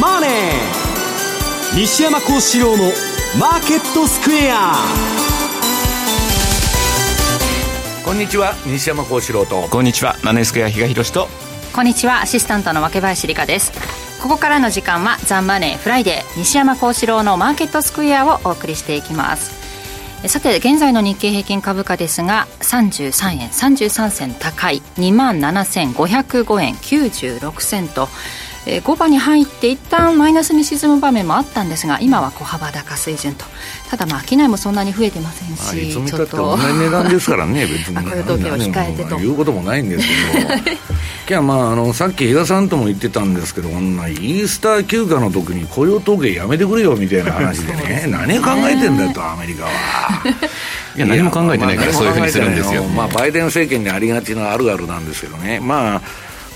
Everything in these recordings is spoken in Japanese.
マネー」西山孝四郎の「マーケットスクエア」こんにちは西山孝四郎と。こんにちはマネースクエア比嘉宏と。こんにちはアシスタントの若林理香です。ここからの時間はザマネーフライデー西山孝四郎のマーケットスクエアをお送りしていきます。さて現在の日経平均株価ですが33円33銭高い2万7505円96銭とえー、5番に入って一旦マイナスに沈む場面もあったんですが今は小幅高水準と。ただまあ商いもそんなに増えてませんしいつ見たって同じ値段ですからね 別に雇用統計を控えてと。言うこともないんですけど。今日まああのさっき比嘉さんとも言ってたんですけどこんなイースター休暇の時に雇用統計やめてくれよみたいな話でね。何考えてんだとアメリカは。いや何も考えてないからそういうふうにするんですよ、まあ、バイデン政権にありがちなあるあるなんですけどね、まあ、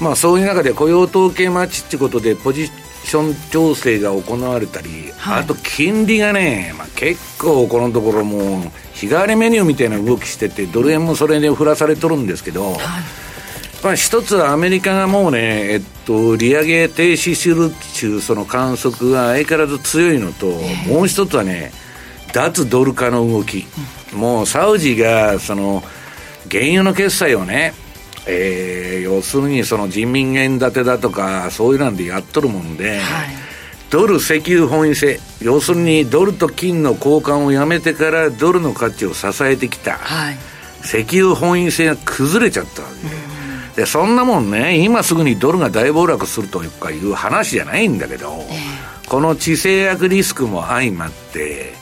まあ、そういう中で雇用統計待ちってことで、ポジション調整が行われたり、はい、あと金利がね、まあ、結構このところもう、日替わりメニューみたいな動きしてて、ドル円もそれで振らされとるんですけど、はい、まあ、一つはアメリカがもうね、えっと、利上げ停止するっていうその観測が相変わらず強いのと、もう一つはね、脱ドル化の動き、うん、もうサウジがその原油の決済をね、えー、要するにその人民元建てだとかそういうなんでやっとるもんで、はい、ドル石油本位制要するにドルと金の交換をやめてからドルの価値を支えてきた、はい、石油本位制が崩れちゃったわけで、でそんなもんね今すぐにドルが大暴落するというかいう話じゃないんだけど、えー、この地政学リスクも相まって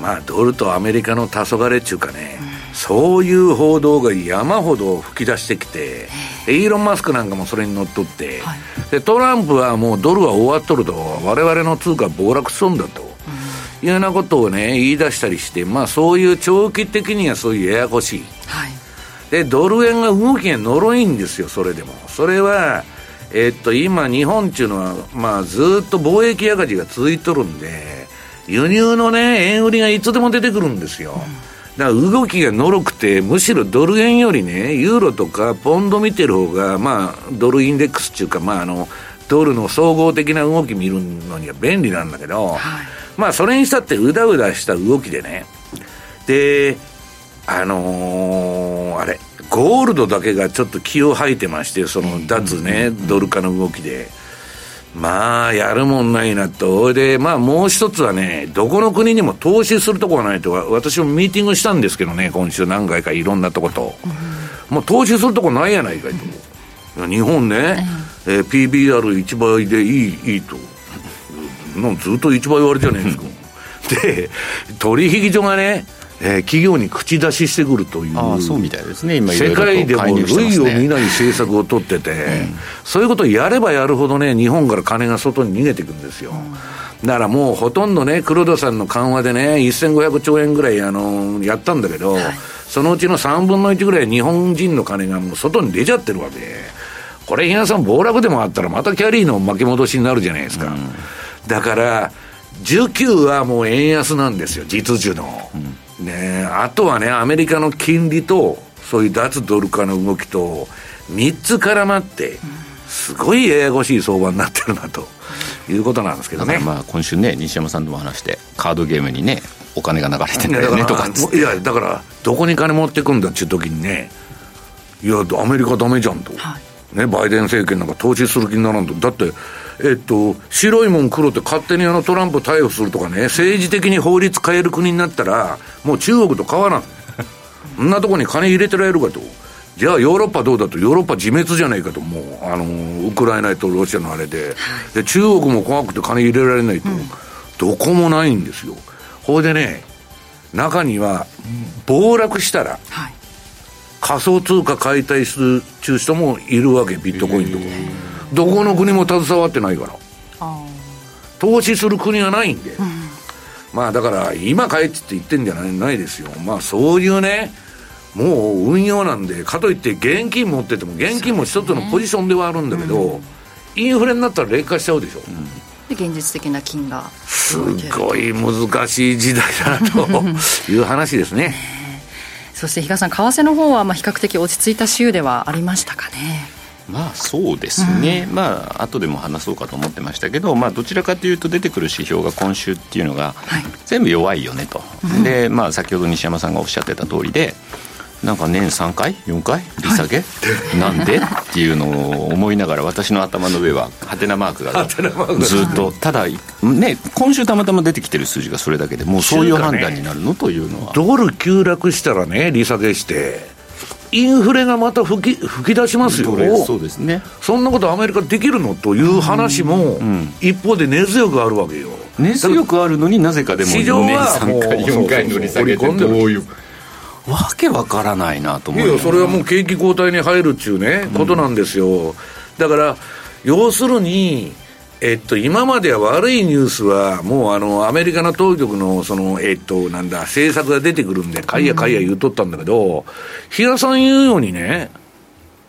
まあドルとアメリカの黄昏っていうかね、うんそういう報道が山ほど吹き出してきて、イーロン・マスクなんかもそれにのっとって、はい、でトランプはもうドルは終わっとると、我々の通貨暴落するんだと、いうようなことをね、言い出したりして、まあそういう長期的にはそういうややこしい。はい、で、ドル円が動きが呪いんですよ、それでも。それは、えっと、今、日本っていうのは、まあ、ずっと貿易赤字が続いとるんで、輸入のね、円売りがいつでも出てくるんですよ。うんだから動きがのろくて、むしろドル円よりね、ユーロとかポンド見てる方が、まあ、ドルインデックスっていうか、まあ、あの、ドルの総合的な動き見るのには便利なんだけど、はい、まあ、それにしたってうだうだした動きでね、で、あのー、あれ、ゴールドだけがちょっと気を吐いてまして、その脱ね、ドル化の動きで。まあ、やるもんないなと。で、まあ、もう一つはね、どこの国にも投資するとこがないと、私もミーティングしたんですけどね、今週何回かいろんなとこと。もう投資するとこないやないかいと。日本ね、えー、PBR1 倍でいい、いいと。ずっと1倍割れじゃねえですか。で、取引所がね、えー、企業に口出ししてくるという、そうみたいですね、今世界でも類を見ない政策を取ってて、うん、そういうことをやればやるほどね、日本から金が外に逃げていくんですよ。うん、だからもうほとんどね、黒田さんの緩和でね、1500兆円ぐらいあのやったんだけど、はい、そのうちの3分の1ぐらい日本人の金がもう外に出ちゃってるわけ。これ、皆さん暴落でもあったら、またキャリーの巻き戻しになるじゃないですか。うん、だから、19はもう円安なんですよ、実需の。うんねあとはね、アメリカの金利と、そういう脱ドル化の動きと、3つ絡まって、すごいややこしい相場になってるなということなんですけどね。まあ今週ね、西山さんとも話して、カードゲームにね、お金が流れてんだよねとかいや、だから、どこに金持ってくんだっていう時にね、いや、アメリカダメじゃんと。はい、ね、バイデン政権なんか投資する気にならんと。だって、えっと、白いもん黒って勝手にあのトランプ逮捕するとかね、政治的に法律変える国になったら、もう中国と変わらん。そんなとこに金入れてられるかと。じゃあヨーロッパどうだと、ヨーロッパ自滅じゃないかと、もう、あの、ウクライナとロシアのあれで。で、中国も怖くて金入れられないと。うん、どこもないんですよ。ほいでね、中には、暴落したら、はい、仮想通貨解体する中人もいるわけ、ビットコインとか。どこの国も携わってないから。投資する国がないんで、うん、まあだから今帰ってって言ってんじゃないないですよ。まあそういうねもう運用なんでかといって現金持ってても現金も一つのポジションではあるんだけど、ねうん、インフレになったら劣化しちゃうでしょ、うん。で現実的な金がすごい難しい時代だなと いう話ですね。そして比嘉さん為替の方はまあ比較的落ち着いた週ではありましたかねまあそうですね、うん、まあ後でも話そうかと思ってましたけど、まあ、どちらかというと出てくる指標が今週っていうのが全部弱いよねと、はい、で、まあ、先ほど西山さんがおっしゃってた通りでなんか年3回？4回？利下げ、はい、なんでっていうのを思いながら私の頭の上はハテナマークがずっとただね今週たまたま出てきてる数字がそれだけでもうそういう判断になるのというのは。ドル急落したらね利下げしてインフレがまた吹き吹き出しますよ、そうですね、そんなことアメリカできるの？という話も、一方で根強くあるわけよ。根強くあるのになぜかでも市場は3回、4回の利下げってどういう。わけわからないなと思ういやそれはもう景気後退に入るっていうね、ことなんですよ。だから要するにえっと、今までは悪いニュースは、もうあのアメリカの当局のその、えっと、なんだ、政策が出てくるんで、かいやかいや言うとったんだけど、比嘉さん言うようにね、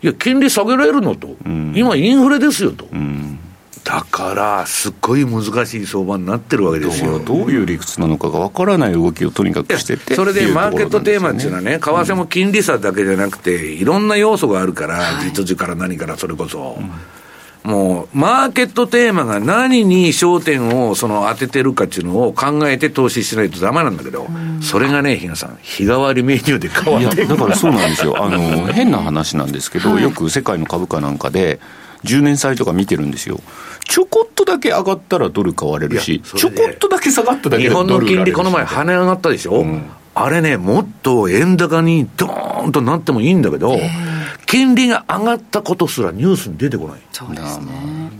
いや、金利下げられるのと、うん、今、インフレですよと。うん。だから、すっごい難しい相場になってるわけですよ。どういう理屈なのかがわからない動きをとにかくしてて。それでマーケットテーマっていうのはね、為替も金利差だけじゃなくて、いろんな要素があるから、実需から何からそれこそ。うんもう、マーケットテーマが何に焦点をその当ててるかっていうのを考えて投資しないとダメなんだけど、それがね、比嘉さん、日替わりメニューで変わっていだからそうなんですよ。あの、変な話なんですけど、はい、よく世界の株価なんかで、10年債とか見てるんですよ。ちょこっとだけ上がったらドル買われるし、ちょこっとだけ下がっただけで日本の金利この前跳ね上がったでしょ、うん、あれね、もっと円高にドーンとなってもいいんだけど、金利が上がったことすらニュースに出てこない。そうですね。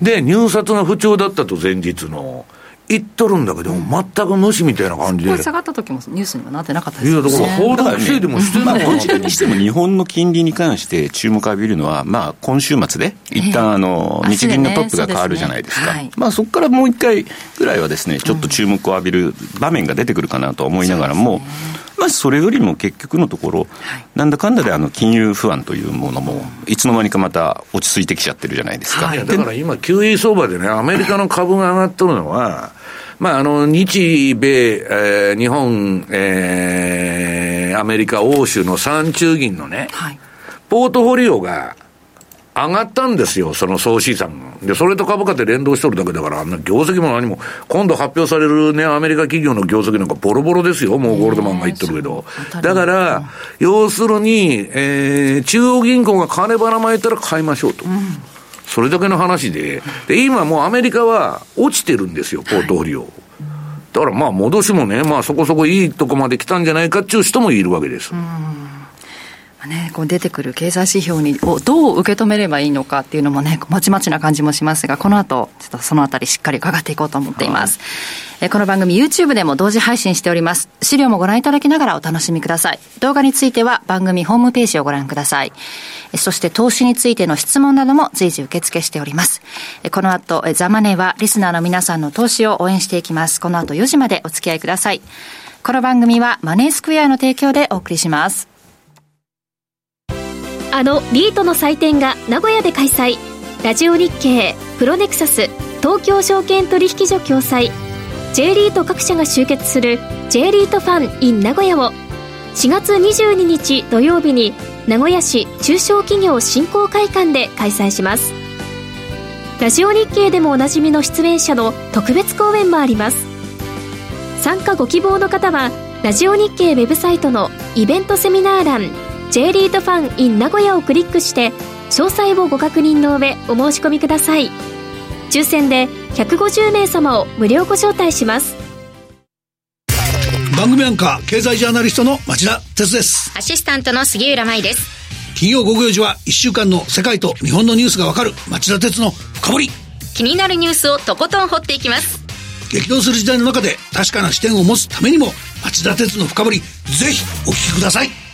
で、入札が不調だったと前日の。言っとるんだけど、うん、全く無視みたいな感じで。下がった時もニュースにはなってなかったですよね。いや、だから報道規制でもしてない、ね、どちらにしても日本の金利に関して注目を浴びるのは、まあ、今週末で、一旦あの、日銀のトップが変わるじゃないですか。ねねはい、まあ、そこからもう一回ぐらいはですね、ちょっと注目を浴びる場面が出てくるかなと思いながらも、うんまあ、それよりも結局のところ、なんだかんだであの金融不安というものも、いつの間にかまた落ち着いてきちゃってるじゃないですか。はい、だから今、QE 相場でね、アメリカの株が上がっとるのは、まあ、あの、日米、えー、日本、えー、アメリカ、欧州の三中銀のね、はい、ポートフォリオが、上がったんですよ、その総資産が。で、それと株価って連動しとるだけだから、あんな業績も何も、今度発表されるね、アメリカ企業の業績なんかボロボロですよ、もうゴールドマンが言ってるけど。だから、要するに、えー、中央銀行が金ばらまいたら買いましょうと。うんそれだけの話で、で、今もうアメリカは落ちてるんですよ、ポートフォリオ。だからまあ戻しもね、まあそこそこいいとこまで来たんじゃないかっていう人もいるわけです。ね、こう出てくる経済指標にをどう受け止めればいいのかっていうのもね、まちまちな感じもしますが、この後、ちょっとそのあたりしっかり伺っていこうと思っています。はい、この番組 YouTube でも同時配信しております。資料もご覧いただきながらお楽しみください。動画については番組ホームページをご覧ください。そして投資についての質問なども随時受付しております。この後、ザマネーはリスナーの皆さんの投資を応援していきます。この後4時までお付き合いください。この番組はマネースクエアの提供でお送りします。あのリートの祭典が名古屋で開催。ラジオ日経プロネクサス東京証券取引所共催。J リート各社が集結する J リートファン in 名古屋を。4月22日土曜日に名古屋市中小企業振興会館で開催します。ラジオ日経でもおなじみの出演者の特別講演もあります。参加ご希望の方はラジオ日経ウェブサイトのイベントセミナー欄。J リートファン in 名古屋をクリックして詳細をご確認の上お申し込みください。抽選で150名様を無料ご招待します。番組アンカー経済ジャーナリストの町田哲です。アシスタントの杉浦舞です。金曜午後4時は1週間の世界と日本のニュースがわかる町田哲の深掘り。気になるニュースをとことん掘っていきます。激動する時代の中で確かな視点を持つためにも町田哲の深掘りぜひお聞きください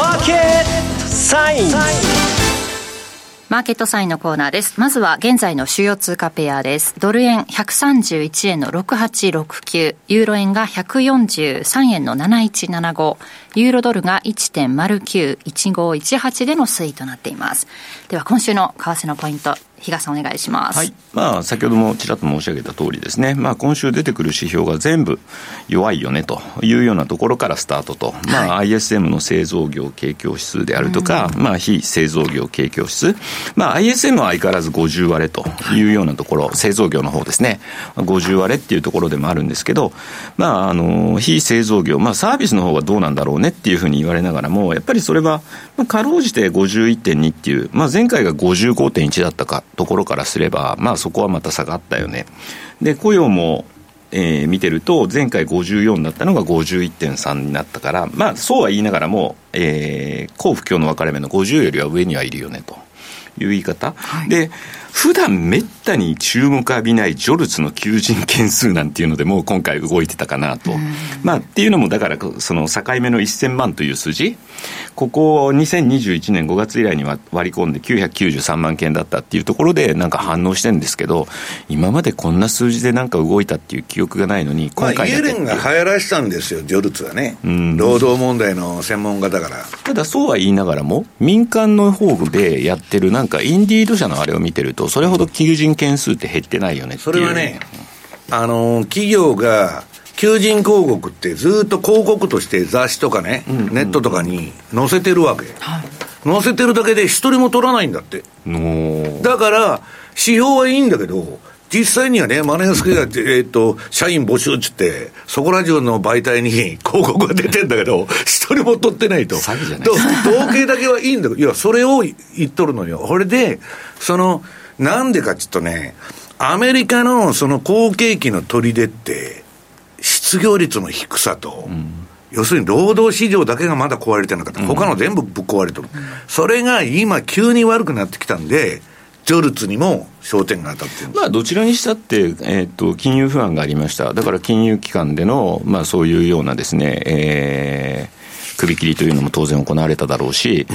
ーケットサインマーケットサインのコーナーです。まずは現在の主要通貨ペアです。ドル円131円の6869、ユーロ円が143円の7175、ユーロドルが1.091518での推移となっています。では今週の為替のポイント、比嘉さんお願いします。はい。まあ、先ほどもちらっと申し上げた通りですね。まあ、今週出てくる指標が全部弱いよねというようなところからスタートと。まあ、ISM の製造業景況指数であるとか、まあ、非製造業景況指数。まあ、ISM は相変わらず50割れというようなところ、製造業の方ですね。50割れっていうところでもあるんですけど、まあ、あの、非製造業、まあ、サービスの方はどうなんだろうねっていうふうに言われながらも、やっぱりそれは、まあ、かろうじて51.2っていう、まあ、前回が55.1だったかところからすれば、まあ、そこはまた下がったよね。で、雇用も、えー、見てると、前回54だったのが51.3になったから、まあ、そうは言いながらも、えー、幸不況の分かれ目の50よりは上にはいるよねと。いう言い方、はい、で普段めったに注目浴びないジョルツの求人件数なんていうのでもう今回動いてたかなと、まあっていうのもだからその境目の1000万という数字ここ2021年5月以来に割り込んで993万件だったっていうところでなんか反応してるんですけど今までこんな数字でなんか動いたっていう記憶がないのに今回、まあ、イエレンが流行らしたんですよジョルツはね、うん、労働問題の専門家だから。ただそうは言いながらも民間の方でやってるなんかインディード社のあれを見てるとそれほど求人件数って減ってないよねそれはねあの企業が求人広告ってずっと広告として雑誌とかね、うんうん、ネットとかに載せてるわけ、はい、載せてるだけで一人も取らないんだって。だから指標はいいんだけど実際にはね、マネースクエアって、えっ、ー、と、社員募集っつって、そこら中の媒体に 広告が出てんだけど、一人も取ってないと。詐欺じゃない。統計だけはいいんだけど、いや、それを言っとるのよ。これで、その、なんでかっつうとね、アメリカのその好景気の砦って、失業率の低さと、うん、要するに労働市場だけがまだ壊れてなかった、他の全部ぶっ壊れてる、うん、それが今、急に悪くなってきたんで、ジョルツにも焦点が当たってるまあ、どちらにしたって、えーと、金融不安がありました、だから金融機関での、まあ、そういうようなですね、えー、首切りというのも当然行われただろうし、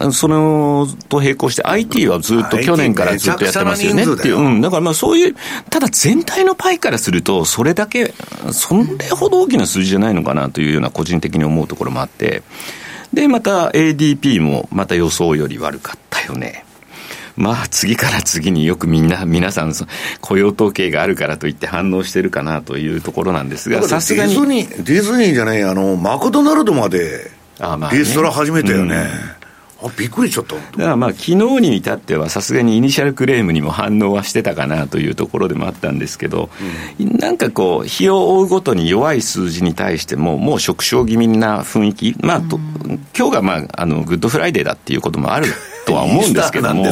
うん、そのと並行して IT はずっと去年からずっとやってますよね。っていう、うん、だからまあそういう、ただ全体のパイからすると、それだけ、それほど大きな数字じゃないのかなというような個人的に思うところもあって、で、また ADP もまた予想より悪かったよね。まあ次から次によくみんな、皆さん、雇用統計があるからといって反応してるかなというところなんですが、さすがに。ディズニー、ディズニーじゃない、あの、マクドナルドまで、リストラ始めたよね。あびっくりしちゃった。だからまあ昨日に至ってはさすがにイニシャルクレームにも反応はしてたかなというところでもあったんですけど、うん、なんかこう日を追うごとに弱い数字に対してももう縮小気味な雰囲気。まあ、うん、今日がまああのグッドフライデーだっていうこともあるとは思うんですけども、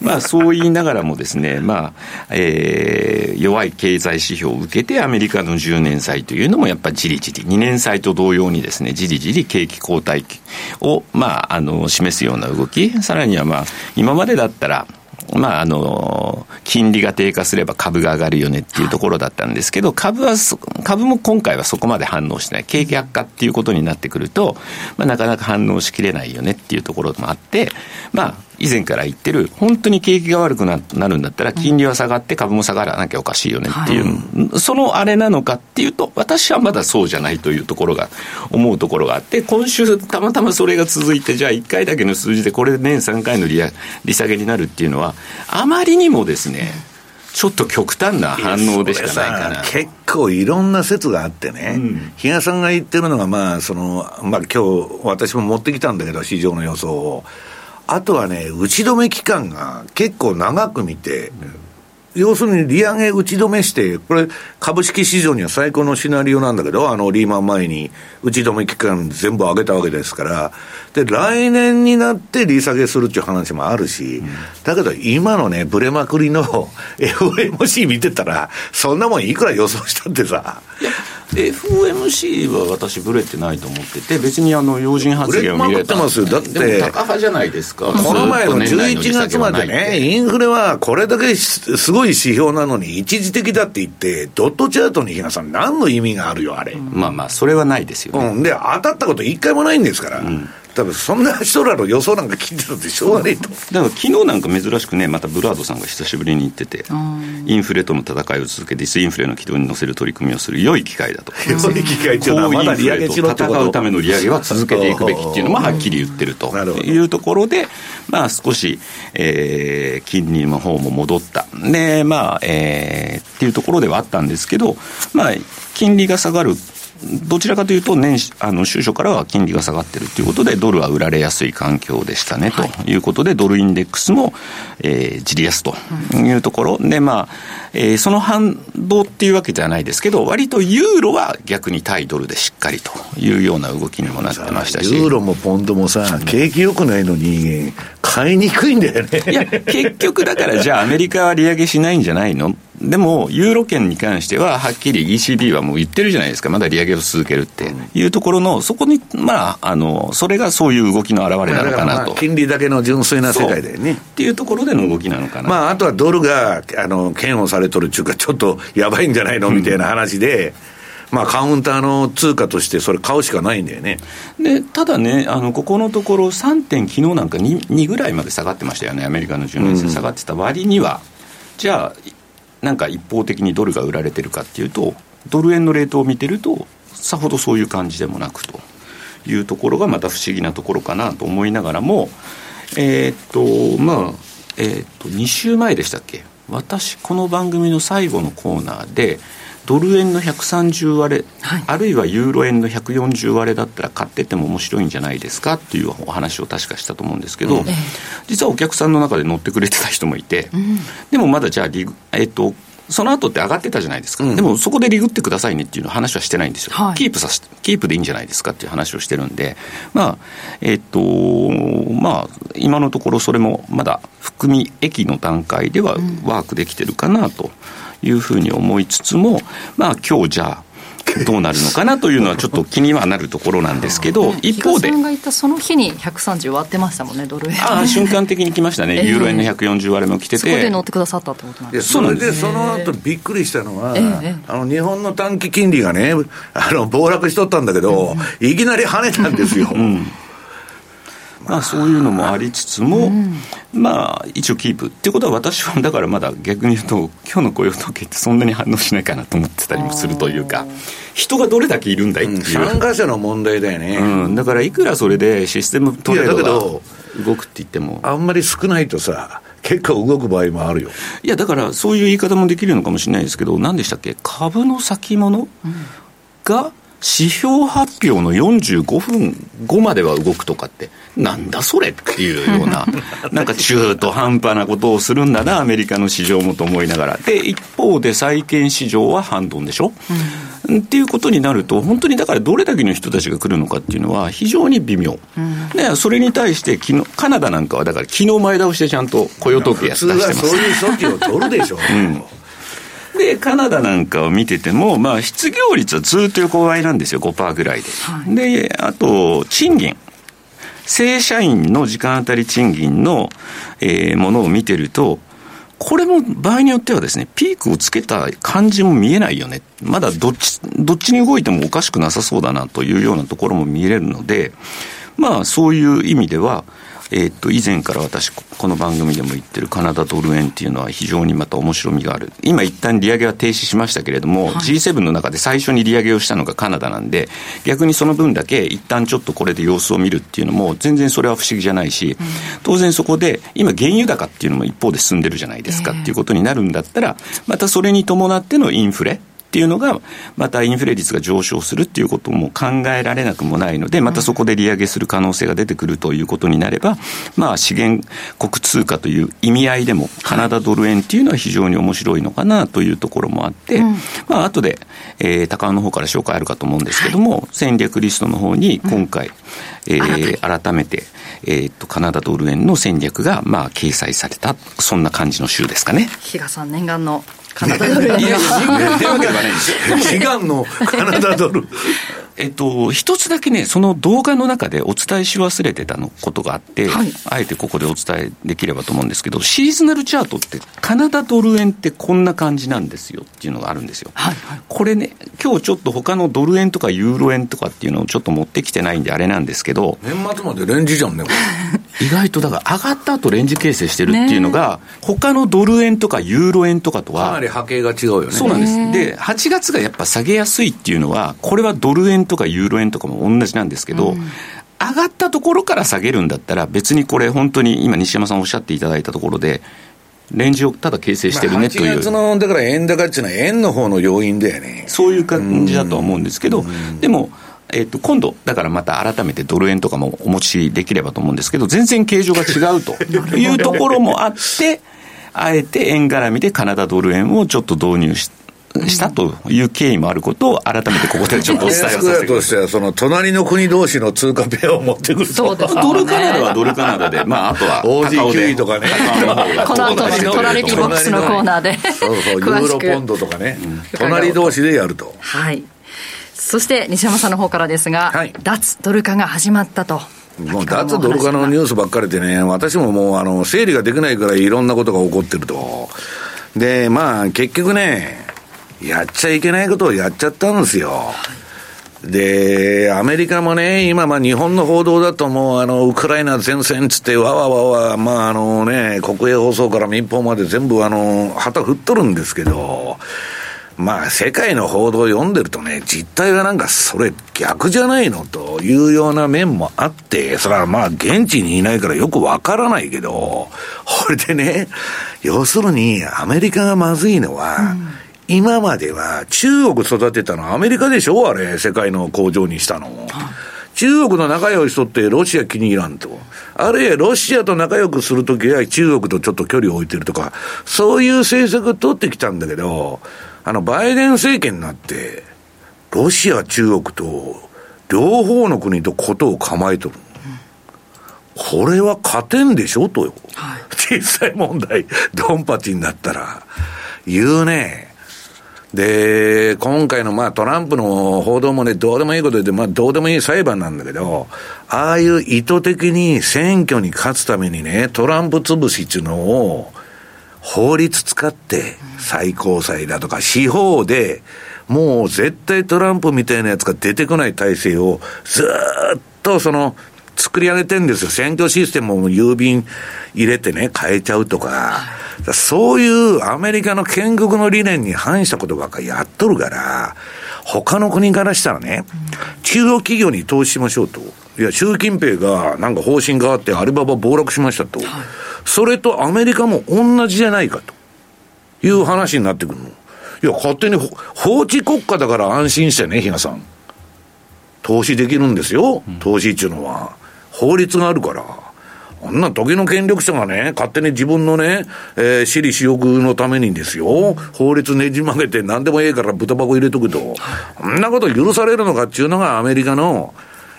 まあそう言いながらもですね、まあ、えー、弱い経済指標を受けてアメリカの10年債というのもやっぱりじりじり、2年債と同様にですね、じりじり景気後退を、まあ、あの、示すような動き、さらにはまあ、今までだったら、まあ、あの、金利が低下すれば株が上がるよねっていうところだったんですけど、株は、株も今回はそこまで反応しない。景気悪化っていうことになってくると、まあ、なかなか反応しきれないよねっていうところもあって、まあ、以前から言ってる、本当に景気が悪くなるんだったら、金利は下がって株も下がらなきゃおかしいよねっていう、はい、そのあれなのかっていうと、私はまだそうじゃないというところが、思うところがあって、今週たまたまそれが続いて、じゃあ1回だけの数字でこれで年3回の利利下げになるっていうのは、あまりにもですね、ちょっと極端な反応でしかないかな。結構いろんな説があってね、うん、比嘉さんが言ってるのが、まあ、その、まあ今日私も持ってきたんだけど、市場の予想を。あとはね、打ち止め期間が結構長く見て、要するに利上げ打ち止めして、これ、株式市場には最高のシナリオなんだけど、あのリーマン前に打ち止め期間全部上げたわけですから、で、来年になって利下げするっていう話もあるし、だけど今のね、ブレまくりの FOMC 見てたら、そんなもんいくら予想したってさ。FOMC は私、ぶれてないと思ってて、別にあの要人発言を見れたますだって、高派じゃないですか、この前の11月までね、インフレはこれだけすごい指標なのに、一時的だって言って、ドットチャートに比嘉さん、何の意味があるよ、あれ。まあまあ、それはないですよ、ね、うん、で、当たったこと一回もないんですから。うん多分そんな人らの予想なんか聞いてたってしょうがないと。だから昨日なんか珍しくね、またブラードさんが久しぶりに言ってて、インフレとの戦いを続け、ディスインフレの軌道に乗せる取り組みをする良い機会だと。良い機会っていうのはまだ利上げしろ戦うための利上げは続けていくべきっていうのもはっきり言ってるというところで、まあ少し、えー、金利の方も戻った。で、まあ、えー、っていうところではあったんですけど、まあ、金利が下がるどちらかというと年、あの、収書からは金利が下がってるということで、ドルは売られやすい環境でしたね、ということで、ドルインデックスも、えー、じり安というところ、で、まあ、えー、その反動っていうわけじゃないですけど、割とユーロは逆に対ドルでしっかりというような動きにもなってましたし。ユーロもポンドもさ、景気良くないのに、買いにくいんだよね。いや、結局だから、じゃあアメリカは利上げしないんじゃないの？でも、ユーロ圏に関しては、はっきり ECB はもう言ってるじゃないですか、まだ利上げを続けるって。いうところの、そこに、まあ、あの、それがそういう動きの表れなのかなと。金利だけの純粋な世界だよね。っていうところでの動きなのかな。まあ、あとはドルが、あの、嫌悪されとるっていうか、ちょっとやばいんじゃないのみたいな話で、うん。まあ、カウンターの通貨として、それ買うしかないんだよね。でただね、あのここのところ、3点、昨日なんか 2, 2ぐらいまで下がってましたよね、アメリカの10年生下がってた割には、じゃあ、なんか一方的にドルが売られてるかっていうと、ドル円のレートを見てると、さほどそういう感じでもなくと。いうところがまた不思議なところかなと思いながらも、えー、っと、まあ、えー、っと、2週前でしたっけ、私、この番組の最後のコーナーで、ドル円の130割れ、はい、あるいはユーロ円の140割れだったら買ってても面白いんじゃないですかっていうお話を確かしたと思うんですけど、うん、実はお客さんの中で乗ってくれてた人もいて、うん、でもまだじゃあえっと、その後って上がってたじゃないですか、うん、でもそこでリグってくださいねっていうの話はしてないんですよ、はい、キープさせキープでいいんじゃないですかっていう話をしてるんで、まあ、えっと、まあ、今のところそれもまだ含み益の段階ではワークできてるかなと。いうふうに思いつつも、まあ今日じゃあ、どうなるのかなというのはちょっと気にはなるところなんですけど、一方で。さんが言ったその日に130割ってましたもんね、ドル円。ああ、瞬間的に来ましたね、ユーロ円の140割れも来てて。そこで乗ってくださったってことなんですそれでその後びっくりしたのは、あの日本の短期金利がね、あの暴落しとったんだけど、いきなり跳ねたんですよ。うんまあ、そういうのもありつつも、うん、まあ、一応キープっていうことは、私はだからまだ逆に言うと、今日の雇用統計ってそんなに反応しないかなと思ってたりもするというか、人がどれだけいるんだいっていう、うん、参加者の問題だよね、うん、だからいくらそれでシステムトレードが動くって言っても、あんまり少ないとさ、結構動く場合もあるよ。いや、だからそういう言い方もできるのかもしれないですけど、何でしたっけ、株の先物が、指標発表の45分後までは動くとかって、なんだそれっていうような、なんか中途半端なことをするんだな、アメリカの市場もと思いながら。で、一方で債券市場は反動でしょ、うん、っていうことになると、本当にだからどれだけの人たちが来るのかっていうのは非常に微妙。うん、で、それに対して昨日、カナダなんかはだから昨日前倒してちゃんと雇用統計やってます。そういう措置を取るでしょ。うんで、カナダなんかを見てても、まあ、失業率はずっと横ばいなんですよ、5%ぐらいで。はい、で、あと、賃金。正社員の時間当たり賃金の、えー、ものを見てると、これも場合によってはですね、ピークをつけた感じも見えないよね。まだどっち、どっちに動いてもおかしくなさそうだなというようなところも見れるので、まあそういう意味では、えー、っと、以前から私、この番組でも言ってるカナダドル円っていうのは非常にまた面白みがある。今一旦利上げは停止しましたけれども、はい、G7 の中で最初に利上げをしたのがカナダなんで、逆にその分だけ一旦ちょっとこれで様子を見るっていうのも、全然それは不思議じゃないし、当然そこで、今原油高っていうのも一方で進んでるじゃないですかっていうことになるんだったら、またそれに伴ってのインフレ、っていうのが、またインフレ率が上昇するっていうことも考えられなくもないので、またそこで利上げする可能性が出てくるということになれば、まあ資源国通貨という意味合いでも、カナダドル円っていうのは非常に面白いのかなというところもあって、まあ後で、えー、高尾の方から紹介あるかと思うんですけども、戦略リストの方に今回、えー、改めて、えー、とカナダドル円の戦略がまあ掲載された、そんな感じの週ですかね。比嘉さん念願のカナダドル円。いや、わけではないんですよ。悲願のカナダドル。えっと、一つだけね、その動画の中でお伝えし忘れてたのことがあって、はい、あえてここでお伝えできればと思うんですけど、シーズナルチャートって、カナダドル円ってこんな感じなんですよっていうのがあるんですよ。はいはい、これね、今日ちょっと他のドル円とかユーロ円とかっていうのをちょっと持ってきてないんであれなんですけど、年末までレンジじゃんね、意外とだから上がった後レンジ形成してるっていうのが、他のドル円とかユーロ円とかとは、かなり波形が違うよね。そうなんです。で、8月がやっぱ下げやすいっていうのは、これはドル円とかユーロ円とかも同じなんですけど、うん、上がったところから下げるんだったら、別にこれ、本当に今、西山さんおっしゃっていただいたところで、レンジをただ形成してるねという。8月の、だから円高っていうのは円の方の要因だよね。そういう感じだとは思うんですけど、でも、えっと、今度、だからまた改めてドル円とかもお持ちできればと思うんですけど、全然形状が違うと いうところもあって、あえて円絡みでカナダドル円をちょっと導入ししたという経緯もあることを改めてここでちょっとお伝えをさせてとしては、その隣の国同士の通貨ペアを持ってくるそうです、ね、ドルカナダはドルカナダで、まあ、あとは OG9 とかね、この後のトラリティボックスのコーナーで、そうそう、ユーロポンドとかね、隣同士でやると。はいそして西山さんの方からですが、はい、脱ドル化が始まったと。もう脱ドル化のニュースばっかりでね、私ももうあの整理ができないからいろんなことが起こってると。で、まあ結局ね、やっちゃいけないことをやっちゃったんですよ。で、アメリカもね、今、まあ日本の報道だともう、あの、ウクライナ前線つって、わわわわ、まああのね、国営放送から民放まで全部あの、旗振っとるんですけど、まあ世界の報道を読んでるとね、実態がなんかそれ逆じゃないのというような面もあって、それはまあ現地にいないからよくわからないけど、これでね、要するにアメリカがまずいのは、うん今までは中国育てたのはアメリカでしょあれ、世界の工場にしたの。中国の仲良い人ってロシア気に入らんと。あるいはロシアと仲良くするときは中国とちょっと距離を置いてるとか、そういう政策を取ってきたんだけど、あの、バイデン政権になって、ロシア、中国と、両方の国とことを構えとる。これは勝てんでしょとよ。はい、実際問題、ドンパチになったら。言うね。で、今回のまあトランプの報道もね、どうでもいいことで、まあどうでもいい裁判なんだけど、ああいう意図的に選挙に勝つためにね、トランプ潰しっていうのを、法律使って、最高裁だとか司法で、もう絶対トランプみたいなやつが出てこない体制を、ずっとその、作り上げてんですよ。選挙システムも郵便入れてね、変えちゃうとか。そういうアメリカの建国の理念に反したことばっかりやっとるから、他の国からしたらね、中央企業に投資しましょうと。いや、習近平がなんか方針があってアリババ暴落しましたと。それとアメリカも同じじゃないかという話になってくるの。いや、勝手に法治国家だから安心してね、比嘉さん。投資できるんですよ、投資っていうのは。法律があるから。あんな時の権力者がね、勝手に自分のね、えー、私利私欲のためにですよ、法律ねじ曲げて何でもええから豚箱入れとくと、あんなこと許されるのかっていうのがアメリカの、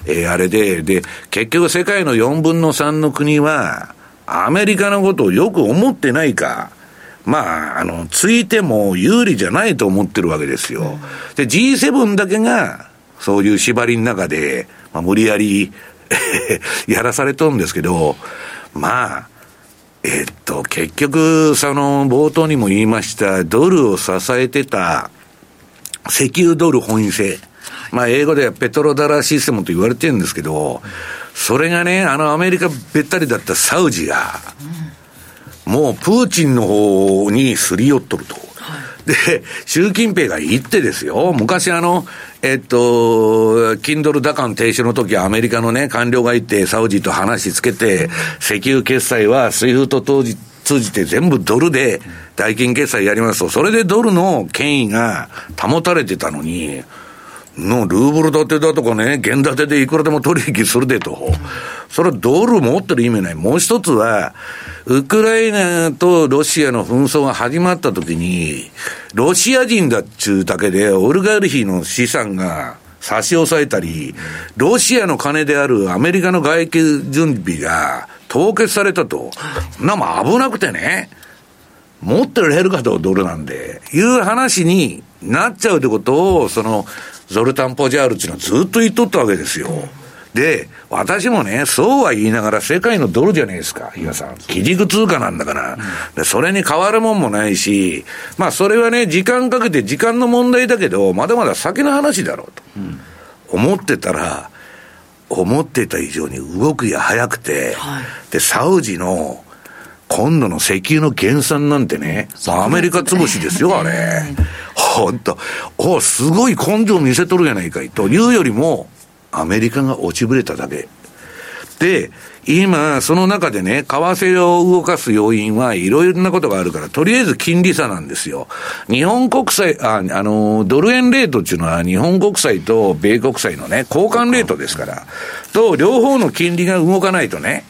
えー、あれで、で、結局世界の4分の3の国は、アメリカのことをよく思ってないか、まあ、あの、ついても有利じゃないと思ってるわけですよ。で、G7 だけが、そういう縛りの中で、まあ、無理やり、やらされとるんですけど、まあ、えっと、結局、その、冒頭にも言いました、ドルを支えてた、石油ドル本位制。まあ、英語では petrodollar system と言われてるんですけど、それがね、あのアメリカべったりだったサウジが、もうプーチンの方にすり寄っとると。で、習近平が言ってですよ、昔あの、えっと、金ドル兌換停止の時アメリカのね、官僚がいて、サウジと話つけて、石油決済はスイフト当時、通じて全部ドルで代金決済やりますと、それでドルの権威が保たれてたのに、の、ルーブル建てだとかね、現建てでいくらでも取引するでと。それはドル持ってる意味ない。もう一つは、ウクライナとロシアの紛争が始まった時に、ロシア人だっちゅうだけで、オルガルヒの資産が差し押さえたり、ロシアの金であるアメリカの外交準備が凍結されたと。な、も危なくてね。持ってられるかと、ドルなんで、いう話になっちゃうってことを、その、ゾルタン・ポジャールっていうのはずっと言っとったわけですよ。で、私もね、そうは言いながら世界のドルじゃないですか、比嘉さん。基軸通貨なんだから。で、それに変わるもんもないし、まあそれはね、時間かけて時間の問題だけど、まだまだ先の話だろうと。思ってたら、思ってた以上に動きが早くて、はい、で、サウジの、今度の石油の減産なんてね、アメリカ潰しですよ、あれ。本当おすごい根性見せとるやないかいというよりも、アメリカが落ちぶれただけ。で、今、その中でね、為替を動かす要因はいろいろなことがあるから、とりあえず金利差なんですよ。日本国債、あ、あの、ドル円レートっていうのは日本国債と米国債のね、交換レートですから、と、両方の金利が動かないとね、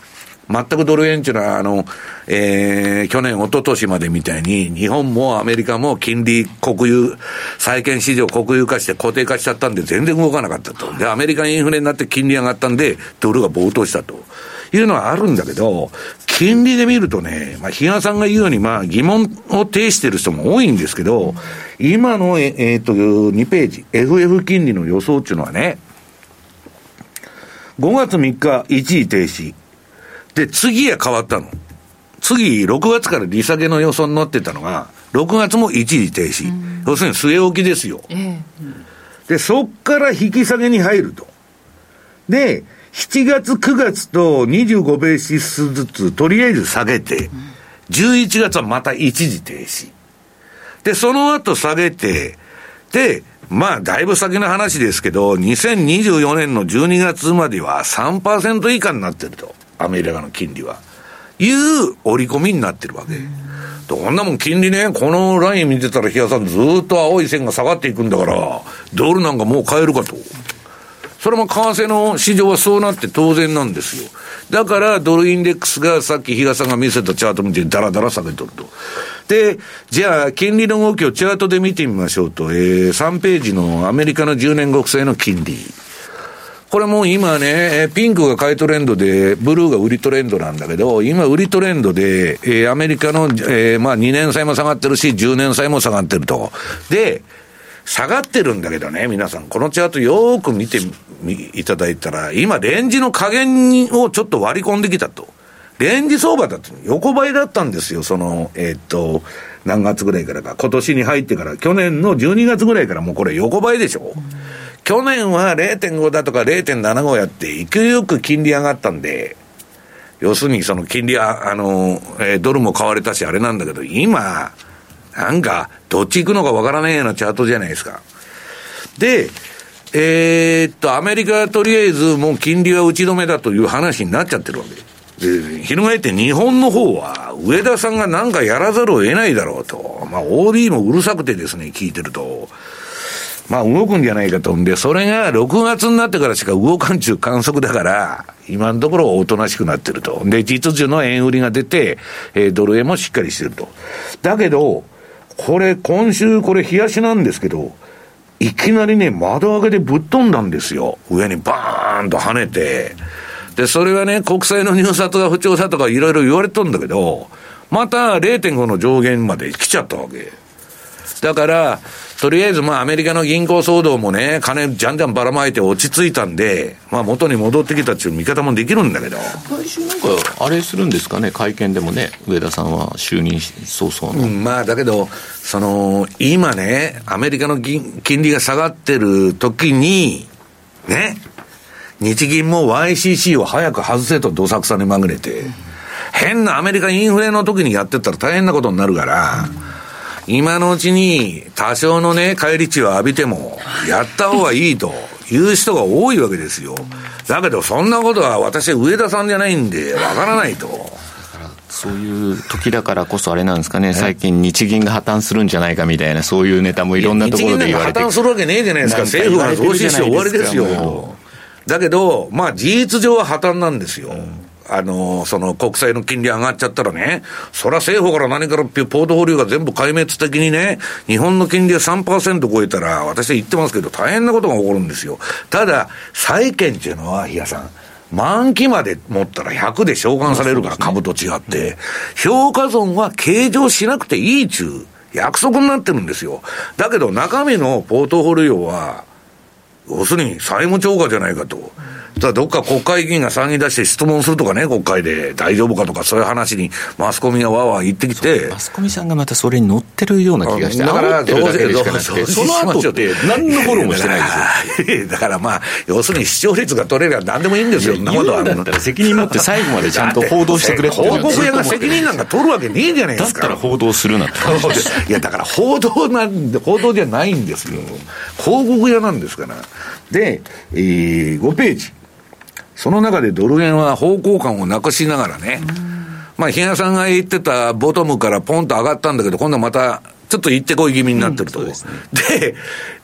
全くドル円っていうのは、あの、えー、去年、一昨年までみたいに、日本もアメリカも金利国有、債券市場国有化して固定化しちゃったんで、全然動かなかったと。で、アメリカインフレになって金利上がったんで、ドルが暴騰したと。いうのはあるんだけど、金利で見るとね、まあ、比嘉さんが言うように、まあ、疑問を呈してる人も多いんですけど、今の、ええー、っと、2ページ、FF 金利の予想っていうのはね、5月3日、一時停止。で、次は変わったの。次、6月から利下げの予想になってたのが、6月も一時停止。要するに据え置きですよ。えー、で、そっから引き下げに入ると。で、7月、9月と25ベーシスずつ、とりあえず下げて、11月はまた一時停止。で、その後下げて、で、まあ、だいぶ先の話ですけど、2024年の12月までは3%以下になってると。アメリカの金利は。いう折り込みになってるわけ。どんなもん金利ね、このライン見てたら、日嘉さんずっと青い線が下がっていくんだから、ドルなんかもう買えるかと。それも為替の市場はそうなって当然なんですよ。だからドルインデックスがさっき比嘉さんが見せたチャート見てダラダラ下げとると。で、じゃあ金利の動きをチャートで見てみましょうと、えー、3ページのアメリカの10年国債の金利。これもう今ね、ピンクが買いトレンドで、ブルーが売りトレンドなんだけど、今売りトレンドで、えー、アメリカの、えー、まあ2年債も下がってるし、10年債も下がってると。で、下がってるんだけどね、皆さん、このチャートよーく見ていただいたら、今、レンジの加減をちょっと割り込んできたと。レンジ相場だと、横ばいだったんですよ、その、えー、っと、何月ぐらいからか。今年に入ってから、去年の12月ぐらいからもうこれ横ばいでしょ。うん去年は0.5だとか0.75やって、勢いよく金利上がったんで、要するにその金利は、あの、えー、ドルも買われたし、あれなんだけど、今、なんか、どっち行くのかわからないようなチャートじゃないですか。で、えー、っと、アメリカはとりあえずもう金利は打ち止めだという話になっちゃってるわけ。で、翻って日本の方は、上田さんがなんかやらざるを得ないだろうと。まあ、OB もうるさくてですね、聞いてると。まあ動くんじゃないかとんで、それが6月になってからしか動かんちゅう観測だから、今のところおとなしくなってると。で、実需の円売りが出て、えー、ドル円もしっかりしてると。だけど、これ、今週これ冷やしなんですけど、いきなりね、窓開けでぶっ飛んだんですよ。上にバーンと跳ねて。で、それはね、国債の入札が不調だとかいろいろ言われとんだけど、また0.5の上限まで来ちゃったわけ。だから、とりあえずまあアメリカの銀行騒動もね、金じゃんじゃんばらまいて落ち着いたんで、まあ元に戻ってきたっていう見方もできるんだけど。来週なんか、あれするんですかね、会見でもね、上田さんは就任早々の。うん、まあだけど、その、今ね、アメリカの金利が下がってる時に、ね、日銀も YCC を早く外せとどさくさにまぐれて、変なアメリカインフレの時にやってったら大変なことになるから、うん今のうちに多少のね、返り血を浴びても、やった方がいいという人が多いわけですよ。だけど、そんなことは私、上田さんじゃないんで、わからないと。そういう時だからこそあれなんですかね、最近日銀が破綻するんじゃないかみたいな、そういうネタもいろんなところで言われて。破綻するわけねえじゃないですか。政府が増資して終わりですよ。だけど、まあ事実上は破綻なんですよ。うんあの、その国債の金利上がっちゃったらね、そりゃ政府から何からポートフォリオが全部壊滅的にね、日本の金利が3%超えたら、私は言ってますけど、大変なことが起こるんですよ。ただ、債券っていうのは、比嘉さん、満期まで持ったら100で償還されるから、株と違って。評価損は計上しなくていいちゅう約束になってるんですよ。だけど中身のポートフォリオは、要するに債務超過じゃないかと。だどっか国会議員が騒ぎ出して質問するとかね、国会で大丈夫かとか、そういう話にマスコミがわわ言ってきて。マスコミさんがまたそれに乗ってるような気がして、だから、その後って何のフォローもしてないですよ。だからまあ、要するに視聴率が取れれば何でもいいんですよ、そんなことは。だったら責任持って最後までちゃんと報道してくれって報告屋が責任なんか取るわけねえじゃないですか。だったら報道するなっていや、だから報道なんで、報道じゃないんですよ。報告屋なんですから。で、えー、5ページ。その中でドル円は方向感をなくしながらね、まあ、比嘉さんが言ってたボトムからポンと上がったんだけど、今度はまた、ちょっと行ってこい気味になってると。うん、で、ね、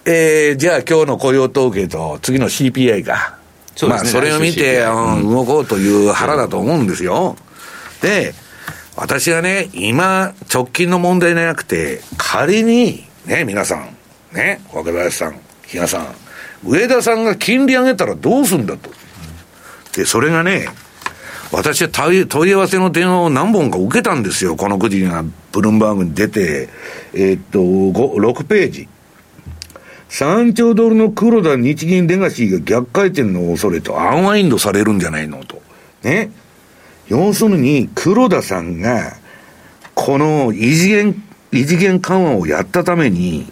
えー、じゃあ今日の雇用統計と次の CPI が、ね、まあ、それを見て、うん、動こうという腹だと思うんですよ。で、私はね、今、直近の問題じゃなくて、仮に、ね、皆さん、ね、若林さん、比嘉さん、上田さんが金利上げたらどうすんだと。で、それがね、私は問い合わせの電話を何本か受けたんですよ。このくじがブルームバーグに出て、えー、っと、6ページ。3兆ドルの黒田日銀レガシーが逆回転の恐れとアンワインドされるんじゃないのと。ね。要するに、黒田さんが、この異次元、異次元緩和をやったために、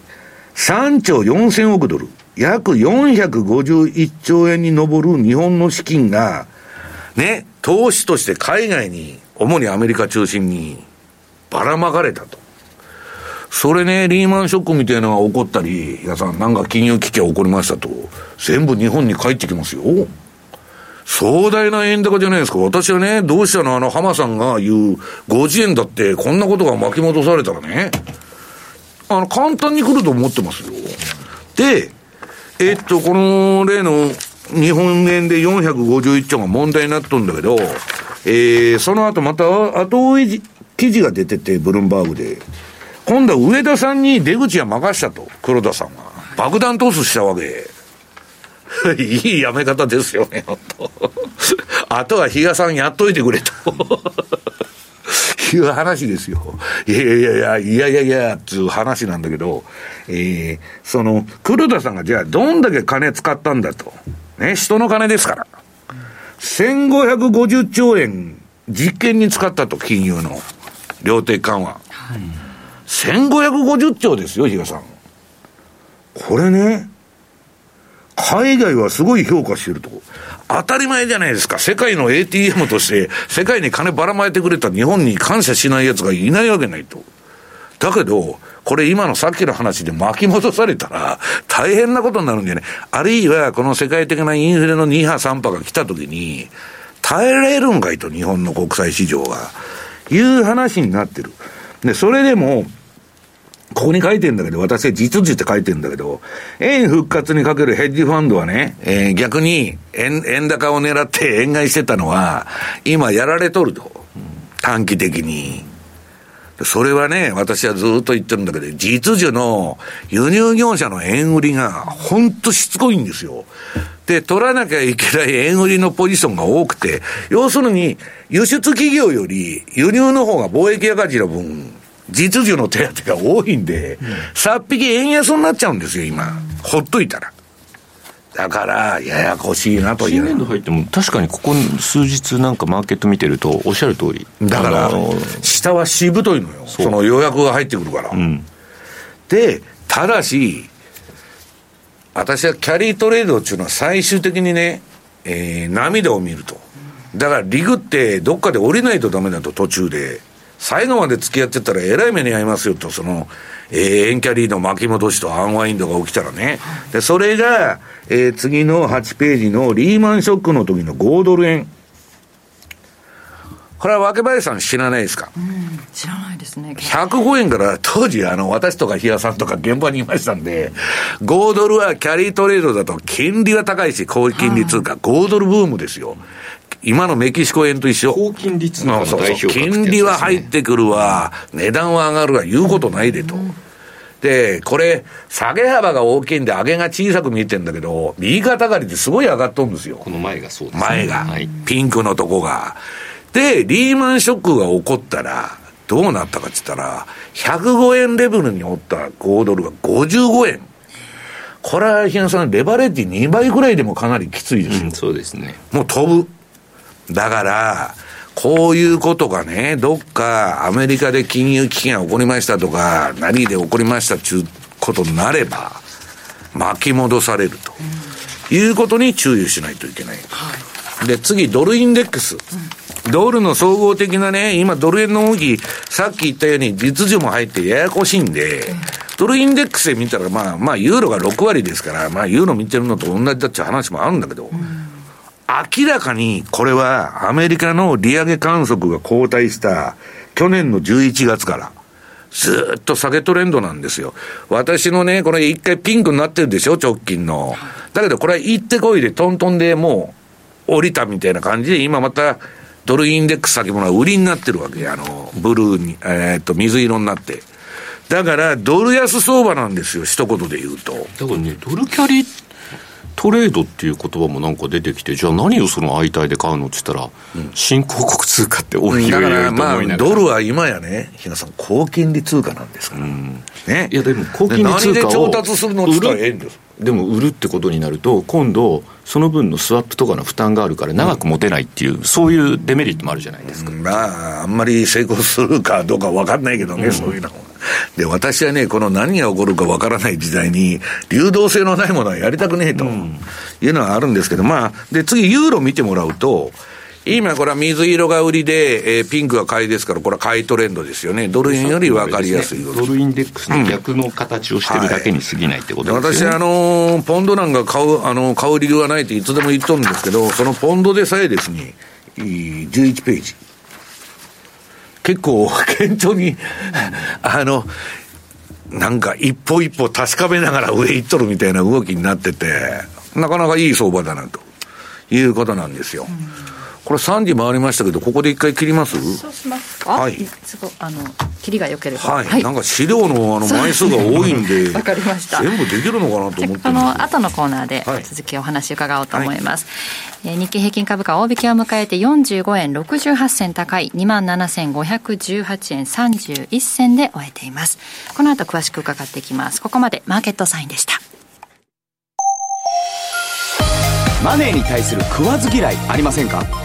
3兆4000億ドル、約451兆円に上る日本の資金が、ね、投資として海外に、主にアメリカ中心にばらまかれたと。それね、リーマンショックみたいなのが起こったり、皆さん、なんか金融危機が起こりましたと、全部日本に帰ってきますよ。壮大な円高じゃないですか。私はね、どうしたの？あの浜さんが言う50円だってこんなことが巻き戻されたらね、あの、簡単に来ると思ってますよ。で、えっと、この例の日本円で451兆が問題になっとるんだけど、えー、その後また後追い記事が出てて、ブルームバーグで。今度は上田さんに出口は任したと、黒田さんが。爆弾トスしたわけ。いいやめ方ですよね、本当 あとは比嘉さんやっといてくれという話ですよ。いやいやいや、いやいやいや、つう話なんだけど、えー、その、黒田さんがじゃあどんだけ金使ったんだと。ね、人の金ですから。1550兆円実験に使ったと、金融の。量的緩和。はい、1550兆ですよ、比嘉さん。これね、海外はすごい評価してると。当たり前じゃないですか。世界の ATM として、世界に金ばらまいてくれた日本に感謝しない奴がいないわけないと。だけど、これ今のさっきの話で巻き戻されたら、大変なことになるんじゃない。あるいは、この世界的なインフレの2波3波が来た時に、耐えられるんかいと、日本の国際市場が。いう話になってる。で、それでも、ここに書いてんだけど、私は実需って書いてんだけど、円復活にかけるヘッジファンドはね、えー、逆に円、円高を狙って円買いしてたのは、今やられとると。短期的に。それはね、私はずっと言ってるんだけど、実需の輸入業者の円売りが、ほんとしつこいんですよ。で、取らなきゃいけない円売りのポジションが多くて、要するに、輸出企業より輸入の方が貿易赤字の分、実需の手当が多いんで、うん、さっぴき円安になっちゃうんですよ、今。ほっといたら。だから、ややこしいなという。新年度入っても、確かにここ数日なんかマーケット見てると、おっしゃる通り。だから、下はしぶといのよ。その予約が入ってくるから。うん、で、ただし、私はキャリートレードっていうのは最終的にね、えー、涙を見ると。だから、リグってどっかで降りないとダメだと、途中で。最後まで付き合ってたらえらい目に遭いますよと、その、えー、エンキャリーの巻き戻しとアンワインドが起きたらね。で、それが、えー、次の8ページのリーマンショックの時の5ドル円。これは若林さん知らないですか、うん、知らないですね。105円から当時あの私とか比嘉さんとか現場にいましたんで、5ドルはキャリートレードだと金利は高いし、高金利通貨、5ドルブームですよ。今のメキシコ円と一緒。高金利の代表金利は入ってくるわ、値段は上がるわ、言うことないでと。で、これ、下げ幅が大きいんで、上げが小さく見えてんだけど、右肩上がりってすごい上がっとるんですよ。この前がそうです、ね、前が、はい、ピンクのとこが。で、リーマンショックが起こったら、どうなったかって言ったら、105円レベルにおった5ドルが55円。これは、ひなさん、レバレッジ2倍ぐらいでもかなりきついですよ。うん、そうですね。もう飛ぶ。だから、こういうことがね、どっかアメリカで金融危機が起こりましたとか、何で起こりましたっていうことになれば、巻き戻されると、いうことに注意しないといけない。で、次、ドルインデックス。ドルの総合的なね、今ドル円の動き、さっき言ったように実需も入ってややこしいんで、ドルインデックスで見たら、まあ、まあ、ユーロが6割ですから、まあ、ユーロ見てるのと同じだっていう話もあるんだけど、明らかにこれはアメリカの利上げ観測が後退した去年の11月から、ずっと下げトレンドなんですよ。私のね、これ一回ピンクになってるでしょ、直近の。だけどこれは行ってこいでトントンでもう降りたみたいな感じで、今またドルインデックス先物は売りになってるわけ。あの、ブルーに、えー、っと、水色になって。だから、ドル安相場なんですよ、一言で言うと。だからね、ドルキャリっトレードっていう言葉もなんか出てきて、じゃあ何をその相対で買うのって言ったら、うん、新興国通貨って多いだからまあ、ドルは今やね、日野さん、高金利通貨なんですから。うん、ね。いや、でも高金利通貨を調達するのでも売るってことになると、今度、その分のスワップとかの負担があるから、長く持てないっていう、うん、そういうデメリットもあるじゃないですか。まあ、あんまり成功するかどうか分かんないけどね、そういうのは。で、私はね、この何が起こるかわからない時代に、流動性のないものはやりたくねえというのはあるんですけど、まあ、で、次、ユーロ見てもらうと、今これは水色が売りで、えー、ピンクが買いですから、これは買いトレンドですよね。ドル円より分かりやすい、ね、ドルインデックスの逆の形をしてるだけに過ぎないってことですね、はい、私、あのー、ポンドなんか買う、あのー、買う理由はないっていつでも言っとるんですけど、そのポンドでさえですね、11ページ。結構、顕著に、あの、なんか一歩一歩確かめながら上行っとるみたいな動きになってて、なかなかいい相場だなということなんですよ。うんこれ3時回りましたけど、ここで一回切ります？そうしますか。はい。あの、切りが良ければ。はい。はい、なんか資料のあの枚数が多いんで、わかりました。全部できるのかなと思ってこの後のコーナーで続きお話伺おうと思います。はい、日経平均株価大引けを迎えて45円68銭高い27,518円31銭で終えています。この後詳しく伺っていきます。ここまでマーケットサインでした。マネーに対する食わず嫌いありませんか？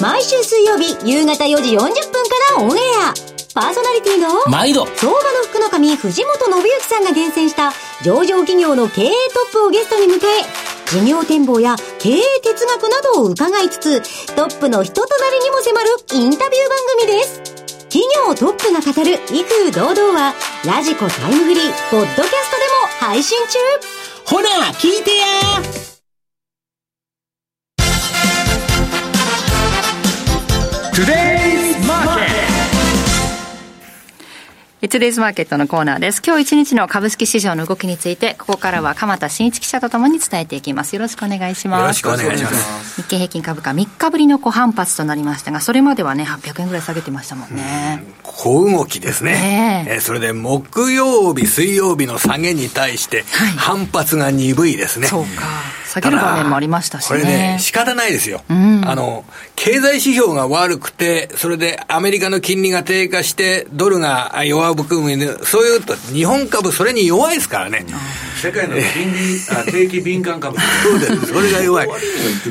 毎週水曜日夕方4時40分からオンエア。パーソナリティの毎度相場の福の神藤本信之さんが厳選した上場企業の経営トップをゲストに迎え、事業展望や経営哲学などを伺いつつ、トップの人となりにも迫るインタビュー番組です。企業トップが語る威風堂々は、ラジコタイムフリー、ポッドキャストでも配信中ほら、聞いてやトゥデイズマーケットトゥデイズマーケットのコーナーです。今日一日の株式市場の動きについて、ここからは鎌田新一記者とともに伝えていきます。よろしくお願いします。よろしくお願いします。日経平均株価3日ぶりの小反発となりましたが、それまではね、800円ぐらい下げてましたもんね。小動きですね。えー、それで木曜日、水曜日の下げに対して、反発が鈍いですね。そうか。下げる場面もありましたしね。これね、仕方ないですよ。うん、あの、経済指標が悪くて、それでアメリカの金利が低下して、ドルが弱含む、そういうと、日本株それに弱いですからね。世界の金利、あ定期敏感株。そうです。それが弱い。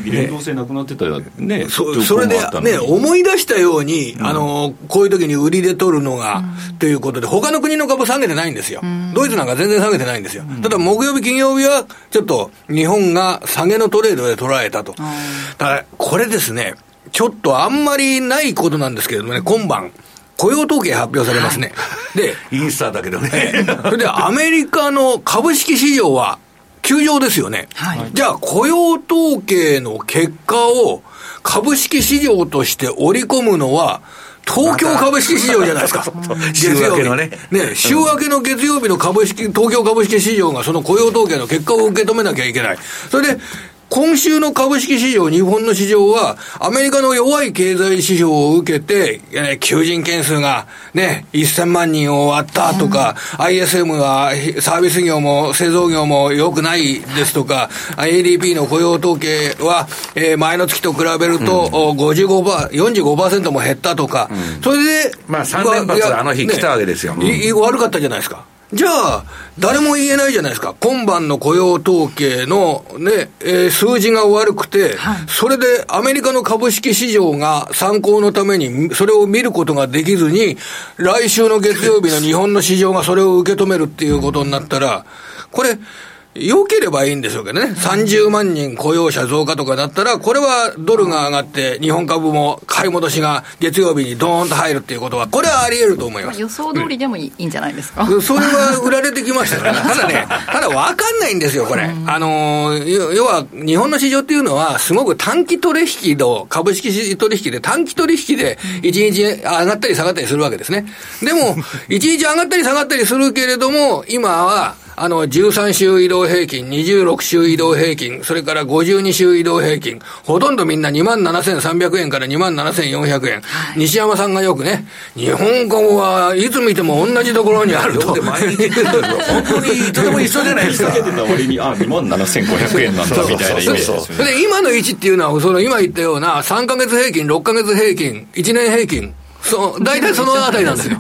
連動性なくなってたらね、そそれでね、思い出したように、あの、こういう時に売りで取るのが、ということで、他の国の株下げてないんですよ。ドイツなんか全然下げてないんですよ。ただ木曜日、金曜日は、ちょっと日本が下げのトレードで捉えたと。だから、これですね、ちょっとあんまりないことなんですけれどもね、今晩、雇用統計発表されますね。で、インスターだけどね。それでアメリカの株式市場は休場ですよね。じゃあ雇用統計の結果を株式市場として織り込むのは、東京株式市場じゃないですか。週明けのね。ね、週明けの月曜日の株式、東京株式市場がその雇用統計の結果を受け止めなきゃいけない。それで、今週の株式市場、日本の市場は、アメリカの弱い経済指標を受けて、ね、求人件数がね、1000万人を割ったとか、うん、ISM はサービス業も製造業も良くないですとか、ADP の雇用統計は、えー、前の月と比べると、うん、55%、45%も減ったとか、うん、それで、まあ3連発あの日来たわけですよ。ね、悪かったじゃないですか。じゃあ、誰も言えないじゃないですか。今晩の雇用統計のね、えー、数字が悪くて、はい、それでアメリカの株式市場が参考のために、それを見ることができずに、来週の月曜日の日本の市場がそれを受け止めるっていうことになったら、これ、良ければいいんでしょうけどね、30万人雇用者増加とかだったら、これはドルが上がって、日本株も買い戻しが月曜日にドーンと入るっていうことは、これはあり得ると思います予想通りでもいい,、んじゃないですか？それは売られてきましたから、ね、ただね、ただ分かんないんですよ、これ。あの要は、日本の市場っていうのは、すごく短期取引の、株式取引で短期取引で、1日上がったり下がったりするわけですね。でも、1日上がったり下がったりするけれども、今は、あの、13週移動平均、26週移動平均、それから52週移動平均、ほとんどみんな27,300円から27,400円。西山さんがよくね、日本語はいつ見ても同じところにあると。毎日本当にとても一緒じゃないですか。割に、あ、27,500円なんだみたいなイメージですで、今の位置っていうのは、その今言ったような3ヶ月平均、6ヶ月平均、1年平均、そう、大体そのあたりなんですよ。